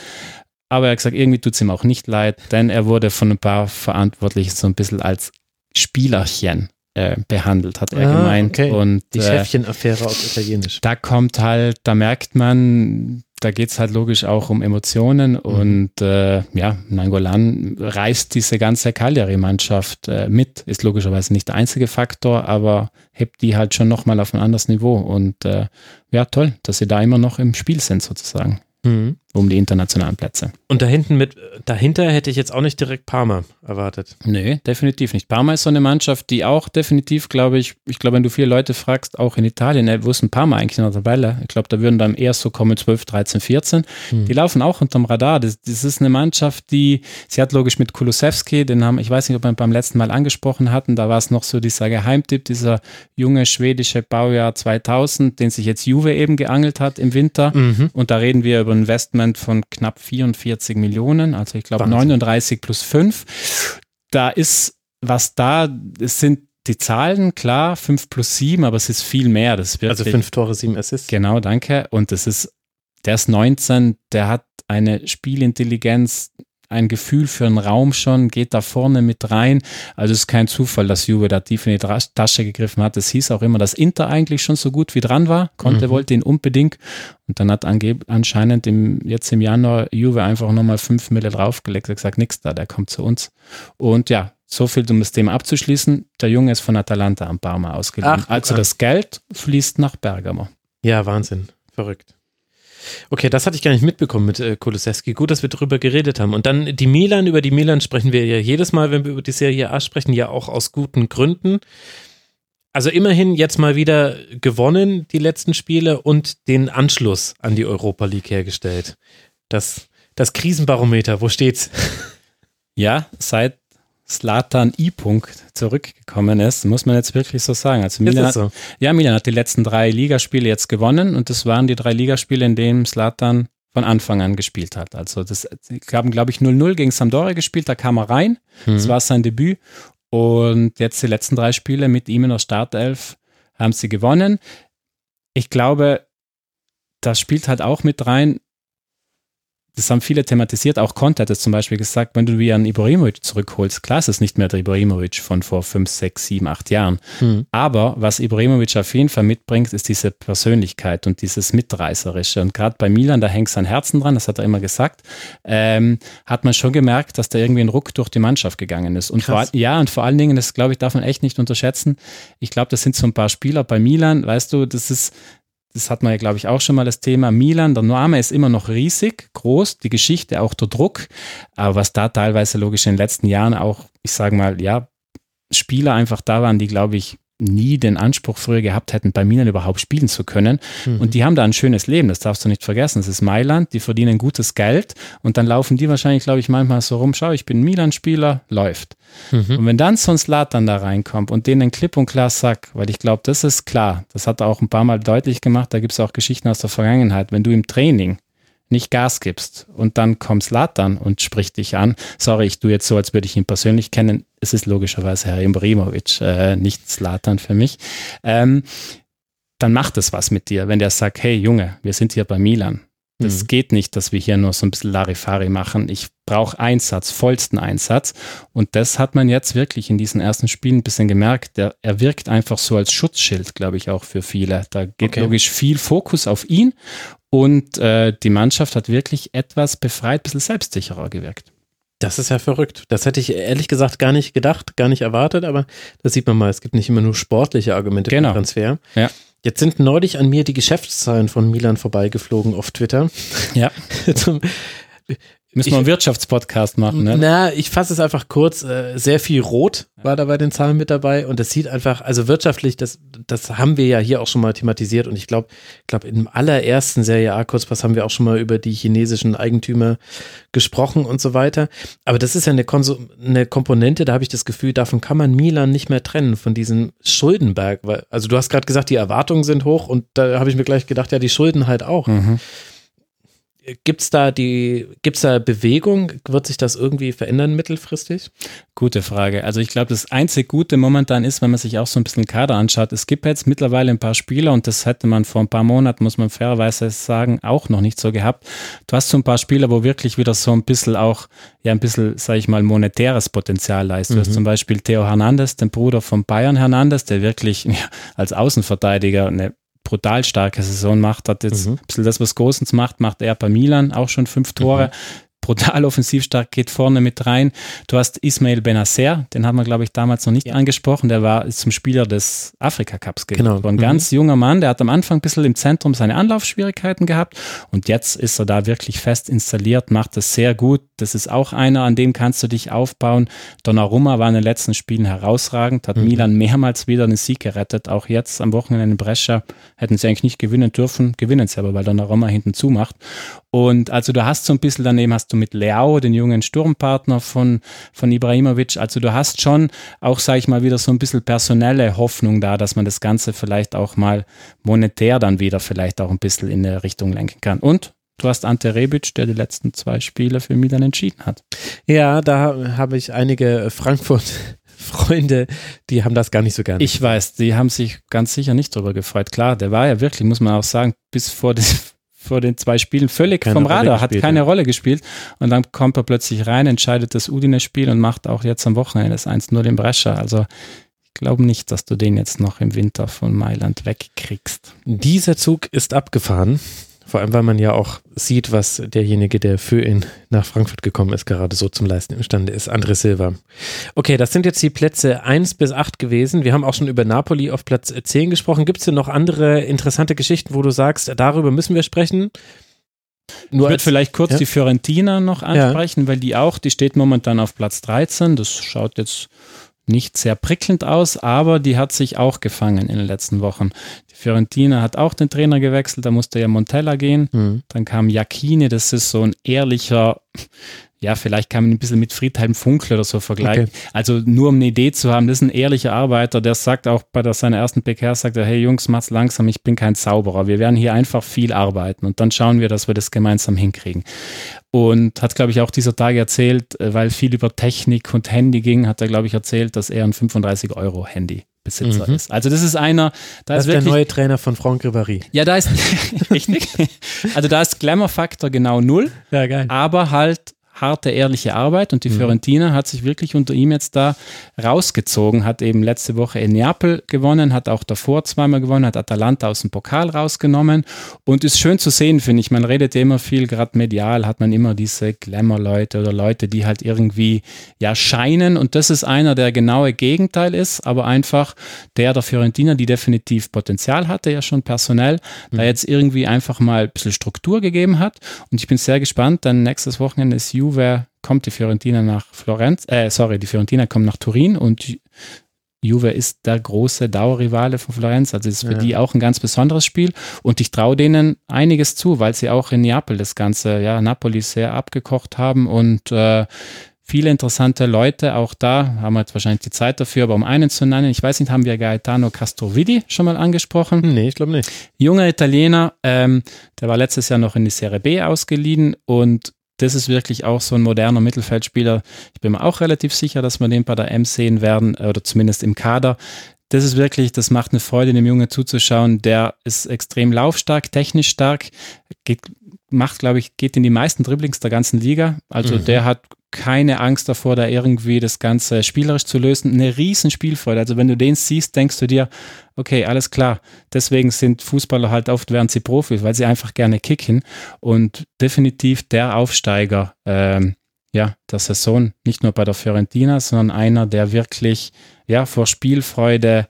[SPEAKER 2] Aber er hat gesagt, irgendwie tut es ihm auch nicht leid, denn er wurde von ein paar Verantwortlichen so ein bisschen als Spielerchen äh, behandelt, hat er ah, gemeint.
[SPEAKER 1] Okay. Und, die äh, Chefchen-Affäre auf Italienisch.
[SPEAKER 2] Da kommt halt, da merkt man, da geht es halt logisch auch um Emotionen mhm. und äh, ja, Nangolan reißt diese ganze Cagliari-Mannschaft äh, mit, ist logischerweise nicht der einzige Faktor, aber hebt die halt schon nochmal auf ein anderes Niveau und äh, ja, toll, dass sie da immer noch im Spiel sind sozusagen. Mhm. Um die internationalen Plätze.
[SPEAKER 1] Und da hinten mit, dahinter hätte ich jetzt auch nicht direkt Parma erwartet.
[SPEAKER 2] Nee, definitiv nicht. Parma ist so eine Mannschaft, die auch definitiv, glaube ich, ich glaube, wenn du viele Leute fragst, auch in Italien, ey, wo ist ein Parma eigentlich in der Tabelle? Ich glaube, da würden dann eher so kommen 12, 13, 14. Mhm. Die laufen auch unterm Radar. Das, das, ist eine Mannschaft, die, sie hat logisch mit Kulusewski, den haben, ich weiß nicht, ob wir beim letzten Mal angesprochen hatten, da war es noch so dieser Geheimtipp, dieser junge schwedische Baujahr 2000, den sich jetzt Juve eben geangelt hat im Winter. Mhm. Und da reden wir über Investment von knapp 44 Millionen, also ich glaube 39 plus 5. Da ist was da, es sind die Zahlen, klar, 5 plus 7, aber es ist viel mehr. Das
[SPEAKER 1] ist also 5 Tore, 7 Assists.
[SPEAKER 2] Genau, danke. Und das ist, der ist 19, der hat eine Spielintelligenz, ein Gefühl für einen Raum schon, geht da vorne mit rein. Also es ist kein Zufall, dass Juve da tief in die Tasche gegriffen hat. Es hieß auch immer, dass Inter eigentlich schon so gut wie dran war. Konnte, mhm. wollte ihn unbedingt. Und dann hat anscheinend im, jetzt im Januar Juve einfach nochmal fünf Mille draufgelegt. Er gesagt, nix da, der kommt zu uns. Und ja, so viel, um das Thema abzuschließen. Der Junge ist von Atalanta am Parma ausgeliehen. Ach, also das Geld fließt nach Bergamo.
[SPEAKER 1] Ja, Wahnsinn. Verrückt. Okay, das hatte ich gar nicht mitbekommen mit äh, Kulusewski. Gut, dass wir darüber geredet haben. Und dann die Milan, über die Milan sprechen wir ja jedes Mal, wenn wir über die Serie A sprechen, ja auch aus guten Gründen. Also immerhin jetzt mal wieder gewonnen, die letzten Spiele, und den Anschluss an die Europa League hergestellt. Das, das Krisenbarometer, wo steht's?
[SPEAKER 2] Ja, seit Slatan I-Punkt zurückgekommen ist, muss man jetzt wirklich so sagen. Also Milan, hat, so? ja, Milan hat die letzten drei Ligaspiele jetzt gewonnen und das waren die drei Ligaspiele, in denen Slatan von Anfang an gespielt hat. Also das haben, glaube ich, 0-0 gegen Sampdoria gespielt, da kam er rein, mhm. das war sein Debüt und jetzt die letzten drei Spiele mit ihm in der Startelf haben sie gewonnen. Ich glaube, das spielt halt auch mit rein, das haben viele thematisiert, auch Conte hat es zum Beispiel gesagt, wenn du wie einen Ibrahimovic zurückholst, klar ist es nicht mehr der Ibrahimovic von vor fünf, sechs, sieben, acht Jahren. Hm. Aber was Ibrahimovic auf jeden Fall mitbringt, ist diese Persönlichkeit und dieses Mitreißerische. Und gerade bei Milan, da hängt sein Herzen dran, das hat er immer gesagt, ähm, hat man schon gemerkt, dass da irgendwie ein Ruck durch die Mannschaft gegangen ist. Und vor, ja, und vor allen Dingen, das glaube ich, darf man echt nicht unterschätzen. Ich glaube, das sind so ein paar Spieler bei Milan, weißt du, das ist, das hat man ja, glaube ich, auch schon mal das Thema. Milan, der Name ist immer noch riesig, groß, die Geschichte, auch der Druck. Aber was da teilweise logisch in den letzten Jahren auch, ich sage mal, ja, Spieler einfach da waren, die, glaube ich, nie den Anspruch früher gehabt hätten, bei Milan überhaupt spielen zu können. Mhm. Und die haben da ein schönes Leben, das darfst du nicht vergessen. Es ist Mailand, die verdienen gutes Geld und dann laufen die wahrscheinlich, glaube ich, manchmal so rum, schau, ich bin Milan-Spieler, läuft. Mhm. Und wenn dann so ein Slatan da reinkommt und denen klipp und klar sagt, weil ich glaube, das ist klar, das hat er auch ein paar Mal deutlich gemacht, da gibt es auch Geschichten aus der Vergangenheit, wenn du im Training nicht Gas gibst und dann kommt Slatan und spricht dich an. Sorry, ich tue jetzt so, als würde ich ihn persönlich kennen. Es ist logischerweise Herr Ibrahimovic, äh, nicht Slatan für mich. Ähm, dann macht es was mit dir, wenn der sagt, hey Junge, wir sind hier bei Milan. Das mhm. geht nicht, dass wir hier nur so ein bisschen Larifari machen. Ich brauche Einsatz, vollsten Einsatz. Und das hat man jetzt wirklich in diesen ersten Spielen ein bisschen gemerkt. Der, er wirkt einfach so als Schutzschild, glaube ich, auch für viele. Da geht okay. logisch viel Fokus auf ihn und äh, die Mannschaft hat wirklich etwas befreit, ein bisschen selbstsicherer gewirkt.
[SPEAKER 1] Das ist ja verrückt. Das hätte ich ehrlich gesagt gar nicht gedacht, gar nicht erwartet, aber das sieht man mal. Es gibt nicht immer nur sportliche Argumente
[SPEAKER 2] genau.
[SPEAKER 1] für Transfer.
[SPEAKER 2] Ja.
[SPEAKER 1] Jetzt sind neulich an mir die Geschäftszahlen von Milan vorbeigeflogen auf Twitter.
[SPEAKER 2] Ja. Müssen wir einen Wirtschaftspodcast machen, ne?
[SPEAKER 1] Na, ich fasse es einfach kurz. Äh, sehr viel Rot war da bei den Zahlen mit dabei und das sieht einfach, also wirtschaftlich, das, das haben wir ja hier auch schon mal thematisiert und ich glaube, glaube im allerersten Serie A Kurzpass haben wir auch schon mal über die chinesischen Eigentümer gesprochen und so weiter. Aber das ist ja eine, Konsum eine Komponente, da habe ich das Gefühl, davon kann man Milan nicht mehr trennen von diesem Schuldenberg. Weil, also du hast gerade gesagt, die Erwartungen sind hoch und da habe ich mir gleich gedacht, ja, die Schulden halt auch. Mhm. Gibt es da die, gibt's da Bewegung? Wird sich das irgendwie verändern mittelfristig?
[SPEAKER 2] Gute Frage. Also ich glaube, das einzig Gute momentan ist, wenn man sich auch so ein bisschen Kader anschaut, es gibt jetzt mittlerweile ein paar Spieler und das hätte man vor ein paar Monaten, muss man fairerweise sagen, auch noch nicht so gehabt. Du hast so ein paar Spieler, wo wirklich wieder so ein bisschen auch, ja ein bisschen, sage ich mal, monetäres Potenzial leistet. Mhm. Du hast mhm. zum Beispiel Theo Hernandez, den Bruder von Bayern Hernandez, der wirklich ja, als Außenverteidiger eine brutal starke Saison macht, hat jetzt mhm. ein bisschen das, was Gosens macht, macht er bei Milan auch schon fünf Tore. Mhm brutal offensiv stark, geht vorne mit rein. Du hast Ismail Benacer, den haben wir, glaube ich, damals noch nicht ja. angesprochen. Der war zum Spieler des Afrika-Cups geworden. Genau. Ein mhm. ganz junger Mann, der hat am Anfang ein bisschen im Zentrum seine Anlaufschwierigkeiten gehabt und jetzt ist er da wirklich fest installiert, macht das sehr gut. Das ist auch einer, an dem kannst du dich aufbauen. Donnarumma war in den letzten Spielen herausragend, hat mhm. Milan mehrmals wieder einen Sieg gerettet. Auch jetzt am Wochenende in Brescia hätten sie eigentlich nicht gewinnen dürfen, gewinnen sie aber, weil Donnarumma hinten zumacht. Und also du hast so ein bisschen daneben hast du mit Leao, den jungen Sturmpartner von, von Ibrahimovic, also du hast schon auch, sage ich mal, wieder so ein bisschen personelle Hoffnung da, dass man das Ganze vielleicht auch mal monetär dann wieder vielleicht auch ein bisschen in eine Richtung lenken kann. Und Du hast Ante Rebic, der die letzten zwei Spiele für Milan entschieden hat.
[SPEAKER 1] Ja, da habe ich einige Frankfurt Freunde, die haben das gar nicht so gerne.
[SPEAKER 2] Ich weiß, die haben sich ganz sicher nicht darüber gefreut. Klar, der war ja wirklich, muss man auch sagen, bis vor, den, vor den zwei Spielen völlig keine vom Radar, hat keine ja. Rolle gespielt. Und dann kommt er plötzlich rein, entscheidet das Udine-Spiel und macht auch jetzt am Wochenende das 1-0 in Brescia. Also ich glaube nicht, dass du den jetzt noch im Winter von Mailand wegkriegst.
[SPEAKER 1] Dieser Zug ist abgefahren. Vor allem, weil man ja auch sieht, was derjenige, der für ihn nach Frankfurt gekommen ist, gerade so zum Leisten imstande ist. André Silva. Okay, das sind jetzt die Plätze 1 bis 8 gewesen. Wir haben auch schon über Napoli auf Platz 10 gesprochen. Gibt es denn noch andere interessante Geschichten, wo du sagst, darüber müssen wir sprechen?
[SPEAKER 2] Nur ich würde vielleicht kurz ja? die Fiorentina noch ansprechen, ja. weil die auch, die steht momentan auf Platz 13. Das schaut jetzt nicht sehr prickelnd aus, aber die hat sich auch gefangen in den letzten Wochen. Die Fiorentina hat auch den Trainer gewechselt, da musste ja Montella gehen. Mhm. Dann kam Jacchini, das ist so ein ehrlicher, ja, vielleicht kann man ein bisschen mit Friedhelm Funkel oder so vergleichen. Okay. Also nur um eine Idee zu haben, das ist ein ehrlicher Arbeiter, der sagt auch bei der, seiner ersten PK, sagt er, hey Jungs, macht's langsam, ich bin kein Zauberer. Wir werden hier einfach viel arbeiten und dann schauen wir, dass wir das gemeinsam hinkriegen. Und hat, glaube ich, auch dieser Tag erzählt, äh, weil viel über Technik und Handy ging, hat er, glaube ich, erzählt, dass er ein 35 Euro Handy Besitzer mhm. ist. Also das ist einer,
[SPEAKER 1] da das ist, wirklich, der neue Trainer von Franck Ribéry.
[SPEAKER 2] Ja, da ist richtig. Also da ist Glamour-Faktor genau null. Ja, geil. Aber halt harte, ehrliche Arbeit und die mhm. Fiorentina hat sich wirklich unter ihm jetzt da rausgezogen, hat eben letzte Woche in Neapel gewonnen, hat auch davor zweimal gewonnen, hat Atalanta aus dem Pokal rausgenommen und ist schön zu sehen, finde ich. Man redet immer viel, gerade medial hat man immer diese Glamour-Leute oder Leute, die halt irgendwie ja scheinen und das ist einer, der genaue Gegenteil ist, aber einfach der der Fiorentina, die definitiv Potenzial hatte, ja schon personell, mhm. da jetzt irgendwie einfach mal ein bisschen Struktur gegeben hat und ich bin sehr gespannt, denn nächstes Wochenende ist Juve Juve kommt die Fiorentina nach Florenz, äh, sorry, die Fiorentina kommt nach Turin und Juve ist der große Dauerrivale von Florenz, also ist für ja. die auch ein ganz besonderes Spiel und ich traue denen einiges zu, weil sie auch in Neapel das Ganze, ja, Napoli sehr abgekocht haben und äh, viele interessante Leute, auch da haben wir jetzt wahrscheinlich die Zeit dafür, aber um einen zu nennen, ich weiß nicht, haben wir Gaetano Castrovidi schon mal angesprochen?
[SPEAKER 1] Nee, ich glaube nicht.
[SPEAKER 2] Junger Italiener, ähm, der war letztes Jahr noch in die Serie B ausgeliehen und das ist wirklich auch so ein moderner Mittelfeldspieler. Ich bin mir auch relativ sicher, dass wir den bei der M sehen werden oder zumindest im Kader. Das ist wirklich, das macht eine Freude, dem Junge zuzuschauen. Der ist extrem laufstark, technisch stark, geht, macht, glaube ich, geht in die meisten Dribblings der ganzen Liga. Also mhm. der hat keine Angst davor, da irgendwie das Ganze spielerisch zu lösen. Eine riesen Spielfreude. Also wenn du den siehst, denkst du dir, okay, alles klar. Deswegen sind Fußballer halt oft, werden sie Profis, weil sie einfach gerne kicken. Und definitiv der Aufsteiger, ähm, ja, der Saison, nicht nur bei der Fiorentina, sondern einer, der wirklich, ja, vor Spielfreude,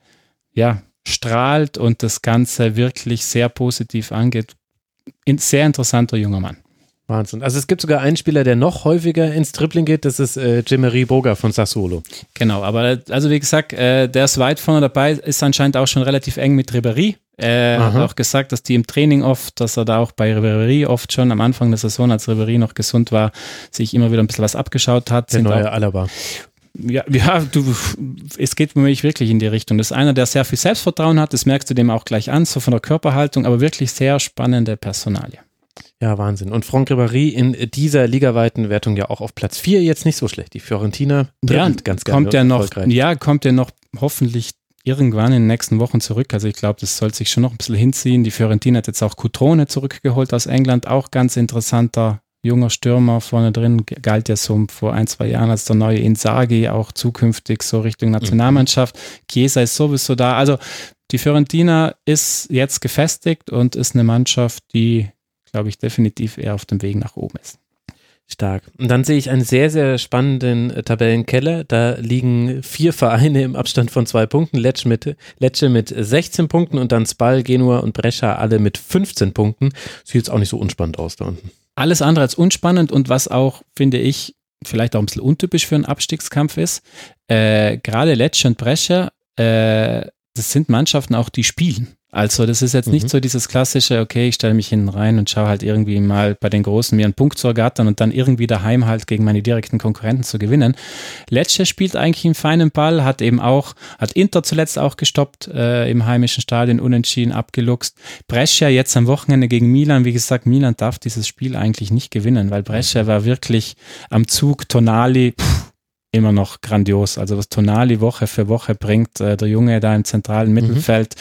[SPEAKER 2] ja, strahlt und das Ganze wirklich sehr positiv angeht. Ein sehr interessanter junger Mann.
[SPEAKER 1] Wahnsinn. Also es gibt sogar einen Spieler, der noch häufiger ins Dribbling geht, das ist äh, Jimmery Boga von Sassuolo.
[SPEAKER 2] Genau, aber also wie gesagt, äh, der ist weit vorne dabei, ist anscheinend auch schon relativ eng mit Ribéry. Er hat auch gesagt, dass die im Training oft, dass er da auch bei Ribéry oft schon am Anfang der Saison, als Ribéry noch gesund war, sich immer wieder ein bisschen was abgeschaut hat.
[SPEAKER 1] Der neue
[SPEAKER 2] auch,
[SPEAKER 1] Alaba.
[SPEAKER 2] Ja, ja, du, es geht für mich wirklich in die Richtung. Das ist einer, der sehr viel Selbstvertrauen hat, das merkst du dem auch gleich an, so von der Körperhaltung, aber wirklich sehr spannende Personalie.
[SPEAKER 1] Ja, Wahnsinn. Und Franck Ribéry in dieser ligaweiten Wertung ja auch auf Platz 4 jetzt nicht so schlecht. Die Fiorentina
[SPEAKER 2] Ja,
[SPEAKER 1] ganz gerne
[SPEAKER 2] kommt ja
[SPEAKER 1] und
[SPEAKER 2] noch, ja, kommt ja noch hoffentlich irgendwann in den nächsten Wochen zurück. Also ich glaube, das soll sich schon noch ein bisschen hinziehen. Die Fiorentina hat jetzt auch Cutrone zurückgeholt aus England, auch ganz interessanter junger Stürmer vorne drin, galt ja so vor ein, zwei Jahren als der neue Inzaghi, auch zukünftig so Richtung Nationalmannschaft. Chiesa ist sowieso da. Also die Fiorentina ist jetzt gefestigt und ist eine Mannschaft, die, glaube ich, definitiv eher auf dem Weg nach oben ist.
[SPEAKER 1] Stark. Und dann sehe ich einen sehr, sehr spannenden äh, Tabellenkeller. Da liegen vier Vereine im Abstand von zwei Punkten. Lecce mit, Lecce mit 16 Punkten und dann Spal, Genua und Brescia alle mit 15 Punkten. Sieht jetzt auch nicht so unspannend aus da unten.
[SPEAKER 2] Alles andere als unspannend und was auch, finde ich, vielleicht auch ein bisschen untypisch für einen Abstiegskampf ist. Äh, Gerade Lecce und Brescia, äh, das sind Mannschaften auch, die spielen. Also das ist jetzt
[SPEAKER 1] Mhm.
[SPEAKER 2] nicht so dieses klassische, okay, ich stelle mich hinten rein und schaue halt irgendwie mal bei den Großen mir einen Punkt zu ergattern und dann irgendwie daheim halt gegen meine direkten Konkurrenten zu gewinnen. Lecce spielt eigentlich einen feinen Ball, hat eben auch, hat Inter zuletzt auch gestoppt äh, im heimischen Stadion, unentschieden abgeluchst. Brescia jetzt am Wochenende gegen Milan, wie gesagt, Milan darf dieses Spiel eigentlich nicht gewinnen, weil Brescia war wirklich am Zug, Tonali, pff, immer noch grandios. Also was Tonali Woche für Woche bringt, äh, der Junge da im zentralen Mittelfeld,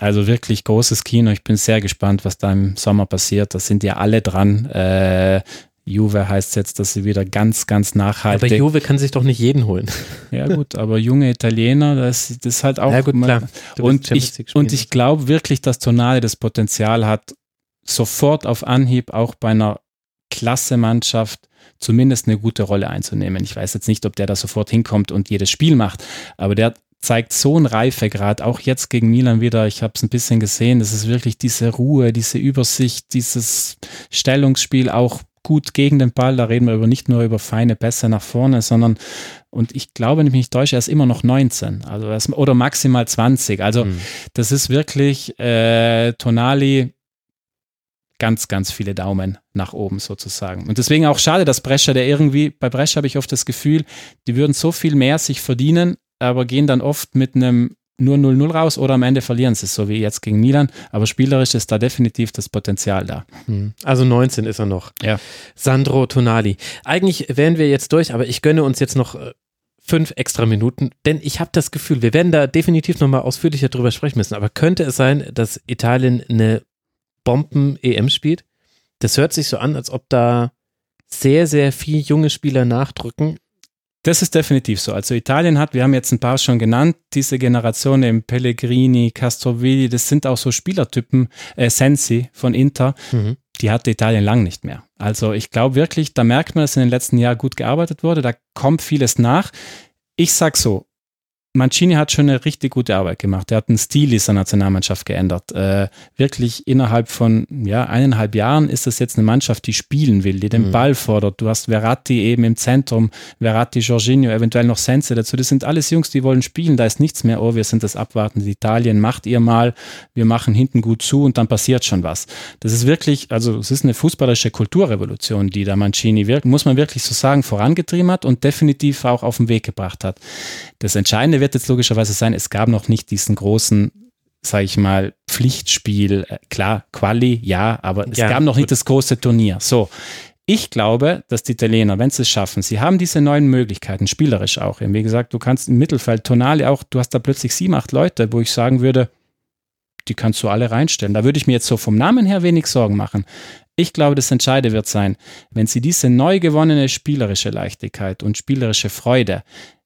[SPEAKER 2] also wirklich großes Kino. Ich bin sehr gespannt, was da im Sommer passiert. Da sind ja alle dran. Äh, Juve heißt jetzt, dass sie wieder ganz, ganz
[SPEAKER 1] Aber
[SPEAKER 2] nachhaltig.
[SPEAKER 1] Juve kann sich doch nicht jeden holen.
[SPEAKER 2] ja gut, aber junge Italiener, das, das ist halt auch.
[SPEAKER 1] Ja, gut, klar.
[SPEAKER 2] Und ich, und ich glaube wirklich, dass Tonale das Potenzial hat, sofort auf Anhieb auch bei einer Klasse-Mannschaft zumindest eine gute Rolle einzunehmen. Ich weiß jetzt nicht, ob der da sofort hinkommt und jedes Spiel macht, aber der zeigt so einen Reifegrad, auch jetzt gegen Milan wieder, ich habe es ein bisschen gesehen, das ist wirklich diese Ruhe, diese Übersicht, dieses Stellungsspiel auch gut gegen den Ball, da reden wir über nicht nur über feine Pässe nach vorne, sondern und ich glaube, wenn ich mich nicht täusche, er ist immer noch 19, also ist, oder maximal 20. Also
[SPEAKER 1] Hm.
[SPEAKER 2] das ist wirklich äh, Tonali ganz, ganz viele Daumen nach oben sozusagen. Und deswegen auch schade, dass Brescia, der irgendwie, bei Brescia habe ich oft das Gefühl, die würden so viel mehr sich verdienen, aber gehen dann oft mit einem nur 0-0 raus oder am Ende verlieren sie es, so wie jetzt gegen Milan. Aber spielerisch ist da definitiv das Potenzial da.
[SPEAKER 1] Hm. Also 19 ist er noch.
[SPEAKER 2] Ja.
[SPEAKER 1] Sandro Tonali. Eigentlich wären wir jetzt durch, aber ich gönne uns jetzt noch äh, fünf extra Minuten, denn ich habe das Gefühl, wir werden da definitiv nochmal ausführlicher drüber sprechen müssen. Aber könnte es sein, dass Italien eine Bomben-EM spielt? Das hört sich so an, als ob da sehr, sehr viele junge Spieler nachdrücken.
[SPEAKER 2] Das ist definitiv so. Also Italien hat, wir haben jetzt ein paar schon genannt, diese Generation im Pellegrini, Castrovilli, das sind auch so Spielertypen, äh, Sensi von Inter, die hatte Italien lang nicht mehr. Also ich glaube wirklich, da merkt man, dass in den letzten Jahren gut gearbeitet wurde, da kommt vieles nach. Ich sag so, Mancini hat schon eine richtig gute Arbeit gemacht. Er hat den Stil dieser Nationalmannschaft geändert. Äh, wirklich innerhalb von ja, eineinhalb Jahren ist das jetzt eine Mannschaft, die spielen will, die den
[SPEAKER 1] Mhm.
[SPEAKER 2] Ball fordert. Du hast Verratti eben im Zentrum, Verratti, Jorginho, eventuell noch Sense dazu. Das sind alles Jungs, die wollen spielen. Da ist nichts mehr, oh, wir sind das abwartende Italien, macht ihr mal, wir machen hinten gut zu und dann passiert schon was. Das ist wirklich, also es ist eine fußballerische Kulturrevolution, die da Mancini, wirkt, muss man wirklich so sagen, vorangetrieben hat und definitiv auch auf den Weg gebracht hat. Das Entscheidende wird jetzt logischerweise sein, es gab noch nicht diesen großen, sage ich mal, Pflichtspiel. Äh, Klar, Quali, ja, aber es
[SPEAKER 1] Ja,
[SPEAKER 2] gab noch
[SPEAKER 1] gut.
[SPEAKER 2] nicht das große Turnier. So. Ich glaube, dass die Italiener, wenn sie es schaffen, sie haben diese neuen Möglichkeiten, spielerisch auch. Wie gesagt, du kannst im Mittelfeld, Tonali auch, du hast da plötzlich sieben, acht Leute, wo ich sagen würde, die kannst du alle reinstellen. Da würde ich mir jetzt so vom Namen her wenig Sorgen machen. Ich glaube, das Entscheidende wird sein, wenn sie diese neu gewonnene spielerische Leichtigkeit und spielerische Freude,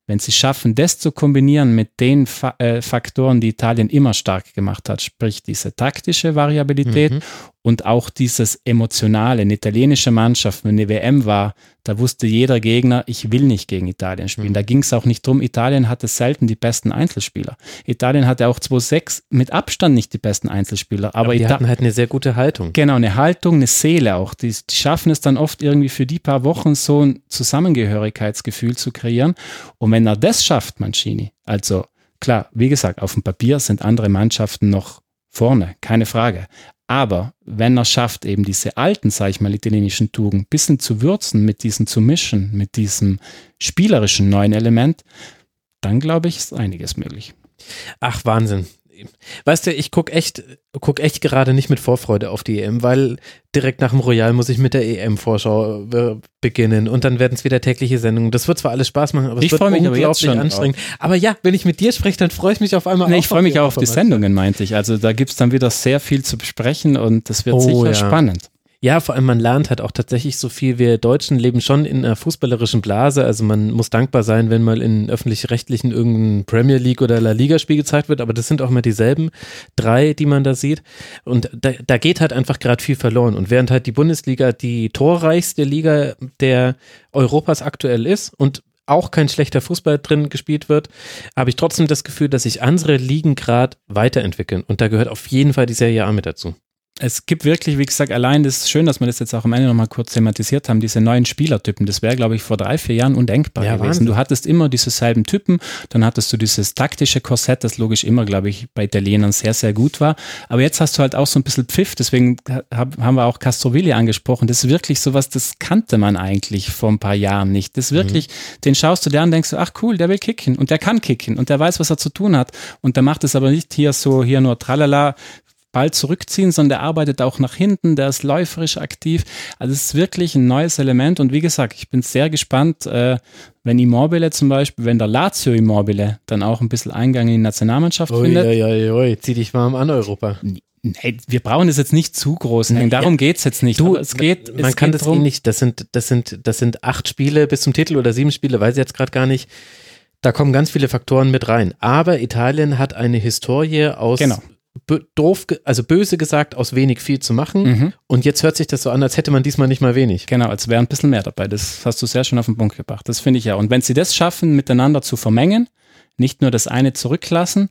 [SPEAKER 2] wenn sie schaffen, das zu kombinieren mit den Fa äh, Faktoren, die Italien immer stark gemacht hat, sprich diese taktische Variabilität
[SPEAKER 1] Mhm.
[SPEAKER 2] und auch dieses emotionale, eine italienische Mannschaft, wenn eine WM war, da wusste jeder Gegner, ich will nicht gegen Italien spielen. Mhm. Da ging es auch nicht drum. Italien hatte selten die besten Einzelspieler. Italien hatte auch 2-6 mit Abstand nicht die besten Einzelspieler. Aber, aber
[SPEAKER 1] die hatten halt eine sehr gute Haltung.
[SPEAKER 2] Genau, eine Haltung, eine Seele auch. Die, die schaffen es dann oft irgendwie für die paar Wochen so ein Zusammengehörigkeitsgefühl zu kreieren. Und wenn er das schafft, Mancini, also klar, wie gesagt, auf dem Papier sind andere Mannschaften noch vorne, keine Frage. Aber wenn er schafft, eben diese alten, sag ich mal, italienischen Tugend ein bisschen zu würzen, mit diesen zu mischen, mit diesem spielerischen neuen Element, dann glaube ich, ist einiges möglich.
[SPEAKER 1] Ach, Wahnsinn weißt du, ich gucke echt, guck echt gerade nicht mit Vorfreude auf die EM, weil direkt nach dem Royal muss ich mit der EM-Vorschau äh, beginnen und dann werden es wieder tägliche Sendungen. Das wird zwar alles Spaß machen, aber es
[SPEAKER 2] ich
[SPEAKER 1] wird
[SPEAKER 2] unglaublich
[SPEAKER 1] anstrengend. Auf. Aber ja, wenn ich mit dir spreche, dann freue ich mich auf einmal.
[SPEAKER 2] Nee, ich freue mich auch auf die Sendungen, meinte ich. Also da gibt es dann wieder sehr viel zu besprechen und das wird oh, sicher ja. spannend.
[SPEAKER 1] Ja, vor allem man lernt halt auch tatsächlich so viel. Wir Deutschen leben schon in einer fußballerischen Blase. Also man muss dankbar sein, wenn mal in öffentlich-rechtlichen irgendein Premier League oder La Liga Spiel gezeigt wird. Aber das sind auch immer dieselben drei, die man da sieht. Und da, da geht halt einfach gerade viel verloren. Und während halt die Bundesliga die torreichste Liga der Europas aktuell ist und auch kein schlechter Fußball drin gespielt wird, habe ich trotzdem das Gefühl, dass sich andere Ligen gerade weiterentwickeln. Und da gehört auf jeden Fall die Serie A mit dazu
[SPEAKER 2] es gibt wirklich, wie gesagt, allein das ist schön, dass wir das jetzt auch am Ende nochmal kurz thematisiert haben, diese neuen Spielertypen. Das wäre, glaube ich, vor drei, vier Jahren undenkbar ja, gewesen. Wahnsinn. Du hattest immer diese selben Typen, dann hattest du dieses taktische Korsett, das logisch immer, glaube ich, bei Italienern sehr, sehr gut war. Aber jetzt hast du halt auch so ein bisschen Pfiff, deswegen haben wir auch Castrovilli angesprochen. Das ist wirklich sowas, das kannte man eigentlich vor ein paar Jahren nicht. Das ist wirklich, mhm. den schaust du dir an, denkst du, ach cool, der will kicken und der kann kicken und der weiß, was er zu tun hat. Und der macht es aber nicht hier so, hier nur tralala, Ball zurückziehen, sondern der arbeitet auch nach hinten, der ist läuferisch aktiv. Also es ist wirklich ein neues Element und wie gesagt, ich bin sehr gespannt, äh, wenn Immobile zum Beispiel, wenn der Lazio Immobile dann auch ein bisschen Eingang in die Nationalmannschaft ui, findet.
[SPEAKER 1] Ui, ui, ui, zieh dich warm an, Europa.
[SPEAKER 2] Nee, wir brauchen es jetzt nicht zu groß hängen. Darum ja, es jetzt nicht.
[SPEAKER 1] Du, es geht, man es kann geht das eh drum. eh nicht. Das sind, das sind, das sind acht Spiele bis zum Titel oder sieben Spiele, weiß ich jetzt gerade gar nicht. Da kommen ganz viele Faktoren mit rein. Aber Italien hat eine Historie aus
[SPEAKER 2] genau
[SPEAKER 1] doof, also böse gesagt, aus wenig viel zu machen. Mhm. Und jetzt hört sich das so an, als hätte man diesmal nicht mal wenig.
[SPEAKER 2] Genau, als wäre ein bisschen mehr dabei. Das hast du sehr schön auf den Punkt gebracht. Das finde ich ja. Und wenn sie das schaffen, miteinander zu vermengen, nicht nur das eine zurücklassen,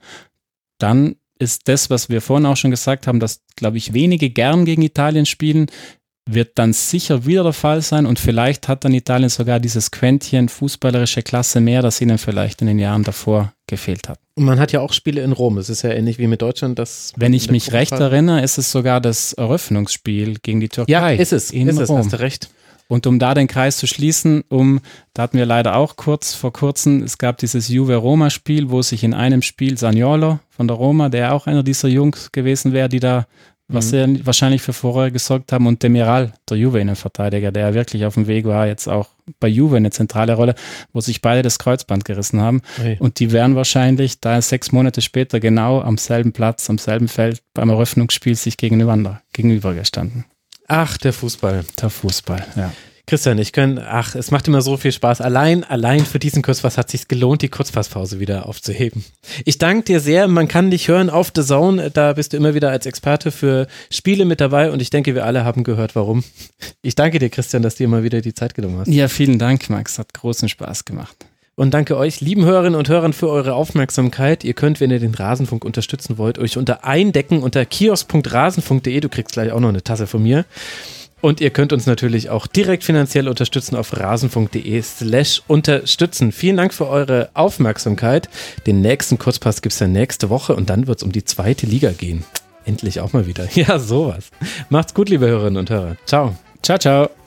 [SPEAKER 2] dann ist das, was wir vorhin auch schon gesagt haben, dass, glaube ich, wenige gern gegen Italien spielen, wird dann sicher wieder der Fall sein und vielleicht hat dann Italien sogar dieses Quäntchen fußballerische Klasse mehr, das ihnen vielleicht in den Jahren davor gefehlt hat.
[SPEAKER 1] Und man hat ja auch Spiele in Rom. Es ist ja ähnlich wie mit Deutschland. Das
[SPEAKER 2] Wenn ich mich recht erinnere, ist es sogar das Eröffnungsspiel gegen die Türkei.
[SPEAKER 1] Ja, ist es. In ist Rom. es, hast du recht.
[SPEAKER 2] Und um da den Kreis zu schließen, um, da hatten wir leider auch kurz vor kurzem, es gab dieses Juve-Roma-Spiel, wo sich in einem Spiel Saniolo von der Roma, der auch einer dieser Jungs gewesen wäre, die da was mhm. sie wahrscheinlich für Furore gesorgt haben. Und Demiral, der Juve-Innenverteidiger, der wirklich auf dem Weg war, jetzt auch bei Juve eine zentrale Rolle, wo sich beide das Kreuzband gerissen haben. Okay. Und die wären wahrscheinlich da sechs Monate später genau am selben Platz, am selben Feld beim Eröffnungsspiel sich gegenüber, gegenübergestanden.
[SPEAKER 1] Ach, der Fußball.
[SPEAKER 2] Der Fußball, ja.
[SPEAKER 1] Christian, ich könnte, ach, es macht immer so viel Spaß. Allein, allein für diesen Kurzpass hat es sich gelohnt, die Kurzpasspause wieder aufzuheben. Ich danke dir sehr. Man kann dich hören auf The Zone. Da bist du immer wieder als Experte für Spiele mit dabei und ich denke, wir alle haben gehört, warum. Ich danke dir, Christian, dass du dir mal wieder die Zeit genommen hast.
[SPEAKER 2] Ja, vielen Dank, Max. Hat großen Spaß gemacht.
[SPEAKER 1] Und danke euch, lieben Hörerinnen und Hörern, für eure Aufmerksamkeit. Ihr könnt, wenn ihr den Rasenfunk unterstützen wollt, euch unter eindecken unter kiosk.rasenfunk.de. Du kriegst gleich auch noch eine Tasse von mir. Und ihr könnt uns natürlich auch direkt finanziell unterstützen auf rasenfunk.de slash unterstützen. Vielen Dank für eure Aufmerksamkeit. Den nächsten Kurzpass gibt es dann nächste Woche und dann wird es um die zweite Liga gehen. Endlich auch mal wieder. Ja, sowas. Macht's gut, liebe Hörerinnen und Hörer. Ciao.
[SPEAKER 2] Ciao, ciao.